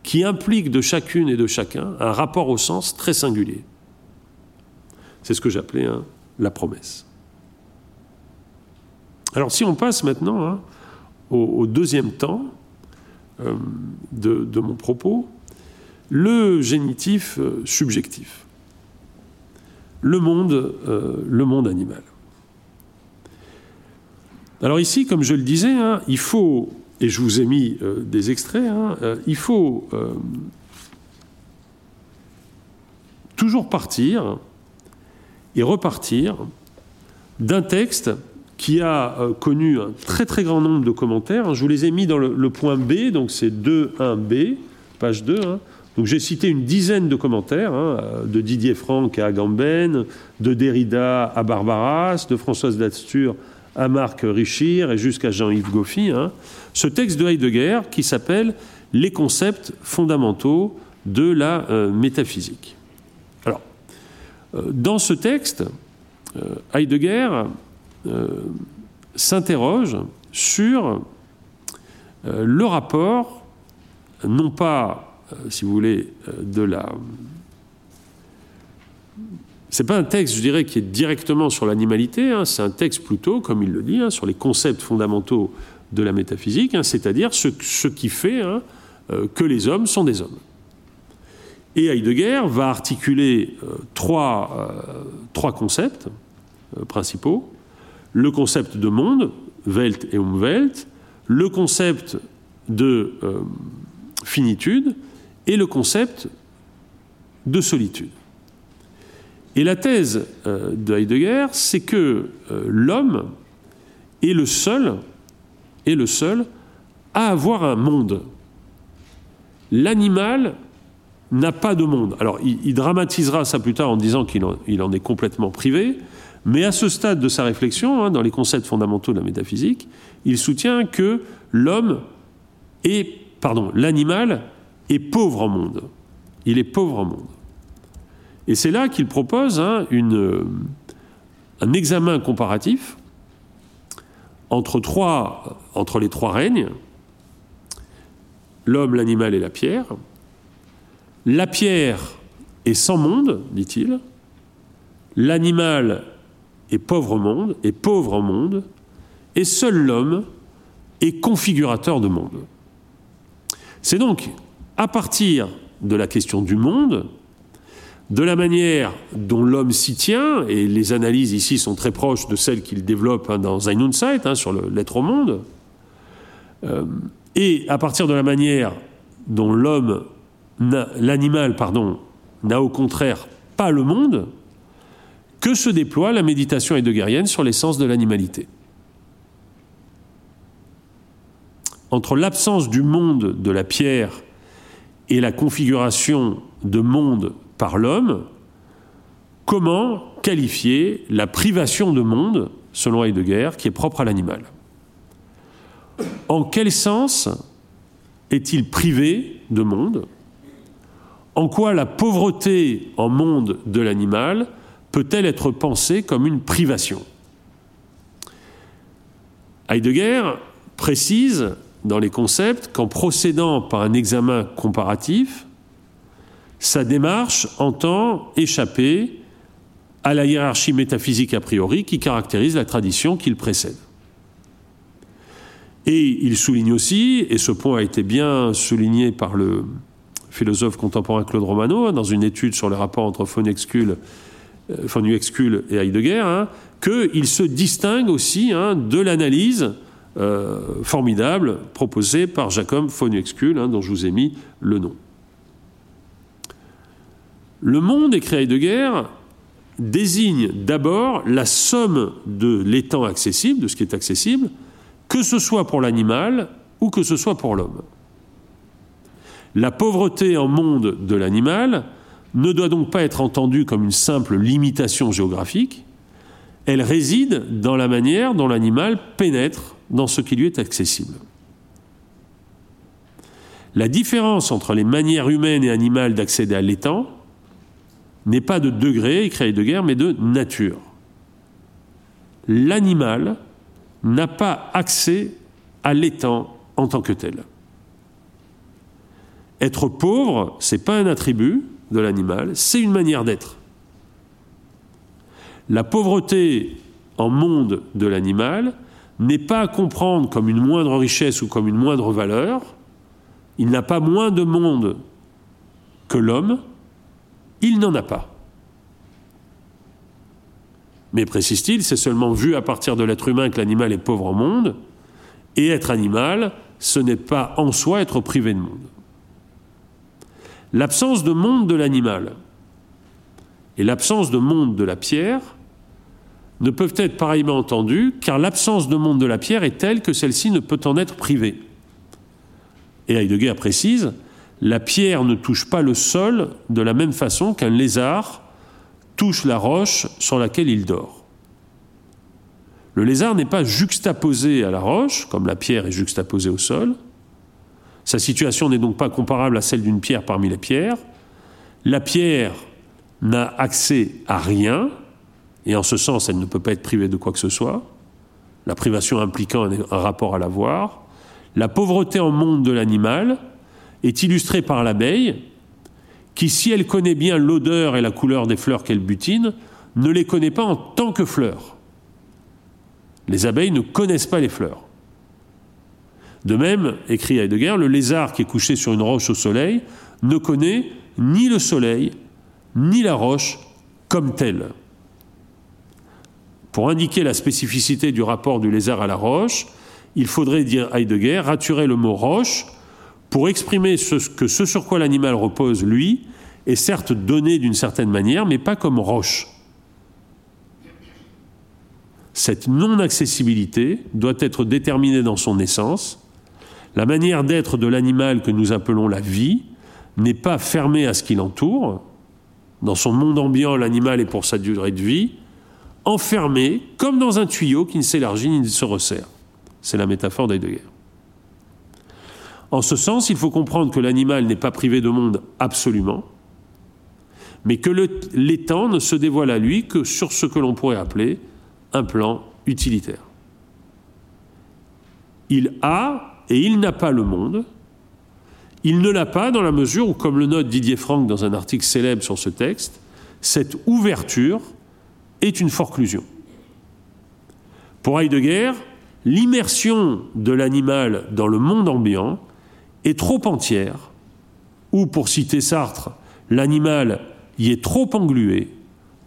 qui implique de chacune et de chacun un rapport au sens très singulier. C'est ce que j'appelais hein, la promesse. Alors si on passe maintenant hein, au, deuxième temps euh, de, mon propos, le génitif euh, subjectif, le monde, euh, le monde animal. Alors ici, comme je le disais, hein, il faut et je vous ai mis euh, des extraits, hein, il faut toujours partir et repartir d'un texte qui a connu un très très grand nombre de commentaires. Je vous les ai mis dans le, point B, donc c'est 2.1b, page 2. Hein. Donc j'ai cité une dizaine de commentaires, hein, de Didier Franck à Agamben, de Derrida à Barbaras, de Françoise Dastur à Marc Richir et jusqu'à Jean-Yves Goffy, hein, ce texte de Heidegger qui s'appelle Les concepts fondamentaux de la euh, métaphysique. Alors, euh, dans ce texte, euh, Heidegger s'interroge sur le rapport, non pas, si vous voulez, de la c'est pas un texte, je dirais, qui est directement sur l'animalité, hein. c'est un texte plutôt, comme il le dit, hein, sur les concepts fondamentaux de la métaphysique, hein, c'est-à-dire ce, qui fait euh, que les hommes sont des hommes. Et Heidegger va articuler euh, trois, euh, trois, concepts principaux. Le concept de monde, Welt et Umwelt, le concept de finitude et le concept de solitude. Et la thèse euh, de Heidegger, c'est que euh, l'homme est le seul, est le seul à avoir un monde. L'animal n'a pas de monde. Alors, il, dramatisera ça plus tard en disant qu'il en, est complètement privé, mais à ce stade de sa réflexion, hein, dans les concepts fondamentaux de la métaphysique, il soutient que l'homme est, pardon, l'animal est pauvre en monde. Il est pauvre en monde. Et c'est là qu'il propose hein, euh, un examen comparatif entre, les trois règnes, l'homme, l'animal et la pierre. La pierre est sans monde, dit-il. L'animal est pauvre monde, est pauvre en monde, et seul l'homme est configurateur de monde. C'est donc à partir de la question du monde de la manière dont l'homme s'y tient, et les analyses ici sont très proches de celles qu'il développe hein, dans Ein Unsight, hein, sur l'être au monde, euh, et à partir de la manière dont l'homme, l'animal, pardon, n'a au contraire pas le monde, que se déploie la méditation heideggerienne sur l'essence de l'animalité. Entre l'absence du monde de la pierre et la configuration de monde par l'homme, comment qualifier la privation de monde, selon Heidegger, qui est propre à l'animal? En quel sens est-il privé de monde? En quoi la pauvreté en monde de l'animal peut-elle être pensée comme une privation? Heidegger précise dans les concepts qu'en procédant par un examen comparatif, sa démarche entend échapper à la hiérarchie métaphysique a priori qui caractérise la tradition qu'il précède. Et il souligne aussi, et ce point a été bien souligné par le philosophe contemporain Claude Romano, hein, dans une étude sur les rapports entre von Uexcule et Heidegger, hein, qu'il se distingue aussi hein, de l'analyse euh, formidable proposée par Jacob von Uexcule, dont je vous ai mis le nom. Le monde, écrit Heidegger, désigne d'abord la somme de l'étang accessible, de ce qui est accessible, que ce soit pour l'animal ou que ce soit pour l'homme. La pauvreté en monde de l'animal ne doit donc pas être entendue comme une simple limitation géographique, elle réside dans la manière dont l'animal pénètre dans ce qui lui est accessible. La différence entre les manières humaines et animales d'accéder à l'étang n'est pas de degré, écrit de guerre, mais de nature. L'animal n'a pas accès à l'étang en tant que tel. Être pauvre, ce n'est pas un attribut de l'animal, c'est une manière d'être. La pauvreté en monde de l'animal n'est pas à comprendre comme une moindre richesse ou comme une moindre valeur. Il n'a pas moins de monde que l'homme, il n'en a pas. Mais précise-t-il, c'est seulement vu à partir de l'être humain que l'animal est pauvre en monde, et être animal, ce n'est pas en soi être privé de monde. L'absence de monde de l'animal et l'absence de monde de la pierre ne peuvent être pareillement entendues, car l'absence de monde de la pierre est telle que celle-ci ne peut en être privée. Et Heidegger précise, la pierre ne touche pas le sol de la même façon qu'un lézard touche la roche sur laquelle il dort. Le lézard n'est pas juxtaposé à la roche, comme la pierre est juxtaposée au sol. Sa situation n'est donc pas comparable à celle d'une pierre parmi les pierres. La pierre n'a accès à rien, et en ce sens, elle ne peut pas être privée de quoi que ce soit. La privation impliquant un rapport à l'avoir. La pauvreté en monde de l'animal est illustrée par l'abeille, qui, si elle connaît bien l'odeur et la couleur des fleurs qu'elle butine, ne les connaît pas en tant que fleurs. Les abeilles ne connaissent pas les fleurs. De même, écrit Heidegger, le lézard qui est couché sur une roche au soleil ne connaît ni le soleil, ni la roche comme telle. Pour indiquer la spécificité du rapport du lézard à la roche, il faudrait dire Heidegger, raturer le mot roche pour exprimer ce, que ce sur quoi l'animal repose, lui, est certes donné d'une certaine manière, mais pas comme roche. Cette non-accessibilité doit être déterminée dans son essence. La manière d'être de l'animal que nous appelons la vie n'est pas fermée à ce qui l'entoure. Dans son monde ambiant, l'animal est pour sa durée de vie enfermé comme dans un tuyau qui ne s'élargit ni ne se resserre. C'est la métaphore d'Heidegger. En ce sens, il faut comprendre que l'animal n'est pas privé de monde absolument, mais que l'étang ne se dévoile à lui que sur ce que l'on pourrait appeler un plan utilitaire. Il a et il n'a pas le monde. Il ne l'a pas dans la mesure où, comme le note Didier Franck dans un article célèbre sur ce texte, cette ouverture est une forclusion. Pour Heidegger, l'immersion de l'animal dans le monde ambiant est trop entière, ou pour citer Sartre, l'animal y est trop englué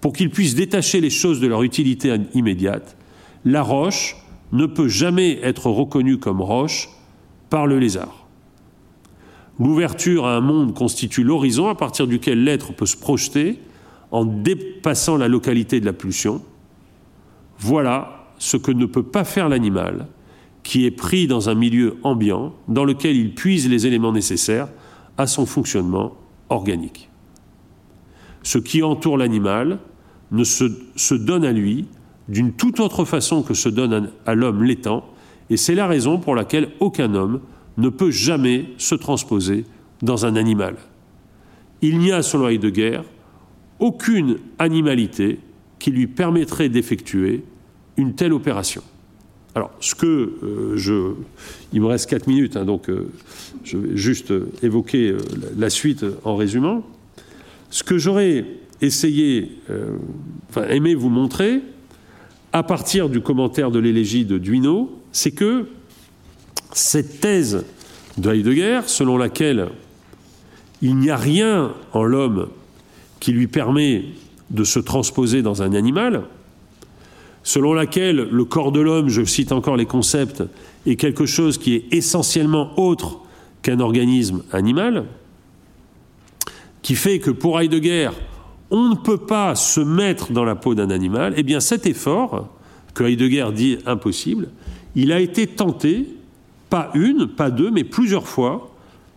pour qu'il puisse détacher les choses de leur utilité immédiate, la roche ne peut jamais être reconnue comme roche par le lézard. L'ouverture à un monde constitue l'horizon à partir duquel l'être peut se projeter en dépassant la localité de la pulsion. Voilà ce que ne peut pas faire l'animal, qui est pris dans un milieu ambiant dans lequel il puise les éléments nécessaires à son fonctionnement organique. Ce qui entoure l'animal ne se, donne à lui d'une toute autre façon que se donne à, l'homme l'étang, et c'est la raison pour laquelle aucun homme ne peut jamais se transposer dans un animal. Il n'y a, selon Heidegger, aucune animalité qui lui permettrait d'effectuer une telle opération. Alors, ce que euh, je. Il me reste 4 minutes, hein, donc euh, je vais juste évoquer euh, la suite en résumant. Ce que j'aurais essayé, enfin, aimé vous montrer, à partir du commentaire de l'élégie de Duino, c'est que cette thèse de Heidegger, selon laquelle Il n'y a rien en l'homme qui lui permet de se transposer dans un animal, selon laquelle le corps de l'homme, je cite encore les concepts, est quelque chose qui est essentiellement autre qu'un organisme animal, qui fait que pour Heidegger, on ne peut pas se mettre dans la peau d'un animal, eh bien cet effort, que Heidegger dit impossible, il a été tenté, pas une, pas deux, mais plusieurs fois,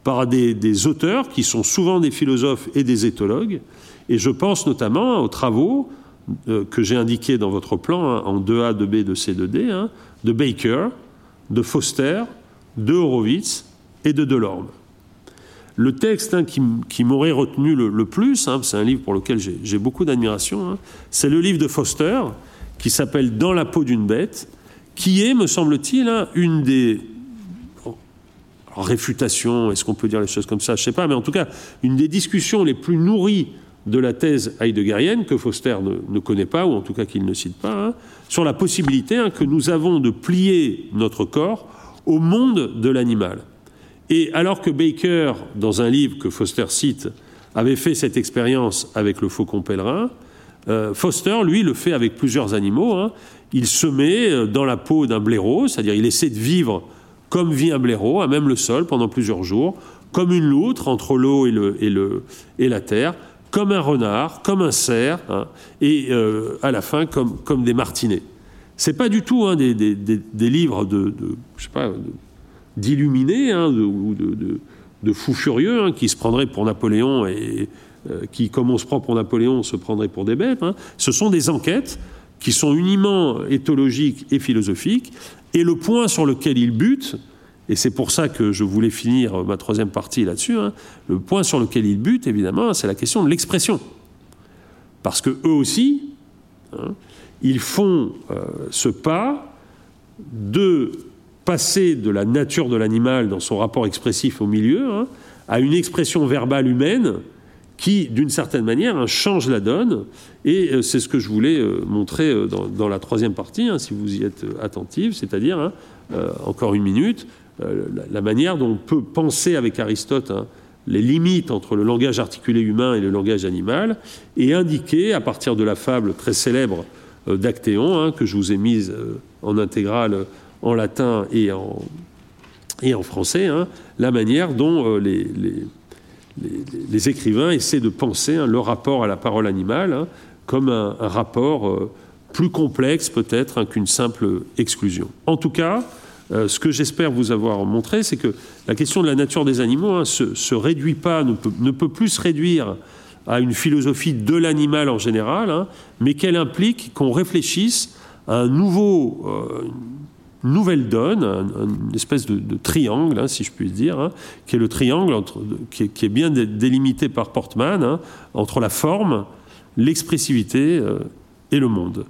par des, auteurs qui sont souvent des philosophes et des éthologues, et je pense notamment aux travaux euh, que j'ai indiqués dans votre plan, hein, en 2A, 2B, 2C, 2D, hein, de Baker, de Foster, de Horowitz et de Delorme. Le texte hein, qui, m'aurait retenu le, plus, hein, c'est un livre pour lequel j'ai beaucoup d'admiration, c'est le livre de Foster qui s'appelle Dans la peau d'une bête, qui est, me semble-t-il, une des réfutations, est-ce qu'on peut dire les choses comme ça, je ne sais pas, mais en tout cas, une des discussions les plus nourries de la thèse heideggerienne, que Foster ne, connaît pas, ou en tout cas qu'il ne cite pas, sur la possibilité que nous avons de plier notre corps au monde de l'animal. Et alors que Baker, dans un livre que Foster cite, avait fait cette expérience avec le faucon pèlerin, euh, Foster, lui, le fait avec plusieurs animaux. Hein. Il se met euh, dans la peau d'un blaireau, c'est-à-dire il essaie de vivre comme vit un blaireau, à même le sol, pendant plusieurs jours, comme une loutre entre l'eau et, le, et, le, et la terre, comme un renard, comme un cerf, hein, et euh, à la fin comme, comme des martinets. C'est pas du tout hein, des, des, des, livres de, de je sais pas, d'illuminés hein, ou de, de, fous furieux qui se prendraient pour Napoléon et euh, qui, comme on se prend pour Napoléon, se prendraient pour des bêtes. Ce sont des enquêtes qui sont uniment éthologiques et philosophiques. Et le point sur lequel ils butent, et c'est pour ça que je voulais finir ma troisième partie là-dessus, le point sur lequel ils butent, évidemment, c'est la question de l'expression. Parce que eux aussi, ils font euh, ce pas de passer de la nature de l'animal dans son rapport expressif au milieu hein, à une expression verbale humaine qui, d'une certaine manière, hein, change la donne. Et euh, c'est ce que je voulais euh, montrer euh, dans, la troisième partie, hein, si vous y êtes attentif, c'est-à-dire, encore une minute, la, manière dont on peut penser avec Aristote les limites entre le langage articulé humain et le langage animal, et indiquer, à partir de la fable très célèbre d'Actéon, que je vous ai mise en intégrale en latin et en, français, hein, la manière dont euh, les, écrivains essaient de penser hein, leur rapport à la parole animale hein, comme un, rapport euh, plus complexe peut-être qu'une simple exclusion. En tout cas, euh, ce que j'espère vous avoir montré, c'est que la question de la nature des animaux se, se, réduit pas, ne peut, plus se réduire à une philosophie de l'animal en général, mais qu'elle implique qu'on réfléchisse à un nouveau, nouvelle donne, une espèce de, triangle, hein, si je puis dire, hein, qui est le triangle qui, est, bien délimité par Portman hein, entre la forme, l'expressivité euh, et le monde.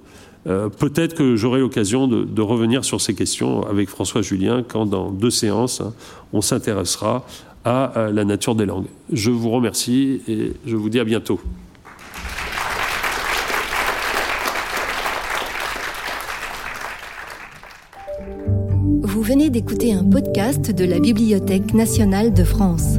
Euh, peut-être que j'aurai l'occasion de, revenir sur ces questions avec François Julien quand dans deux séances, on s'intéressera à la nature des langues. Je vous remercie et je vous dis à bientôt. venez d'écouter un podcast de la Bibliothèque nationale de France.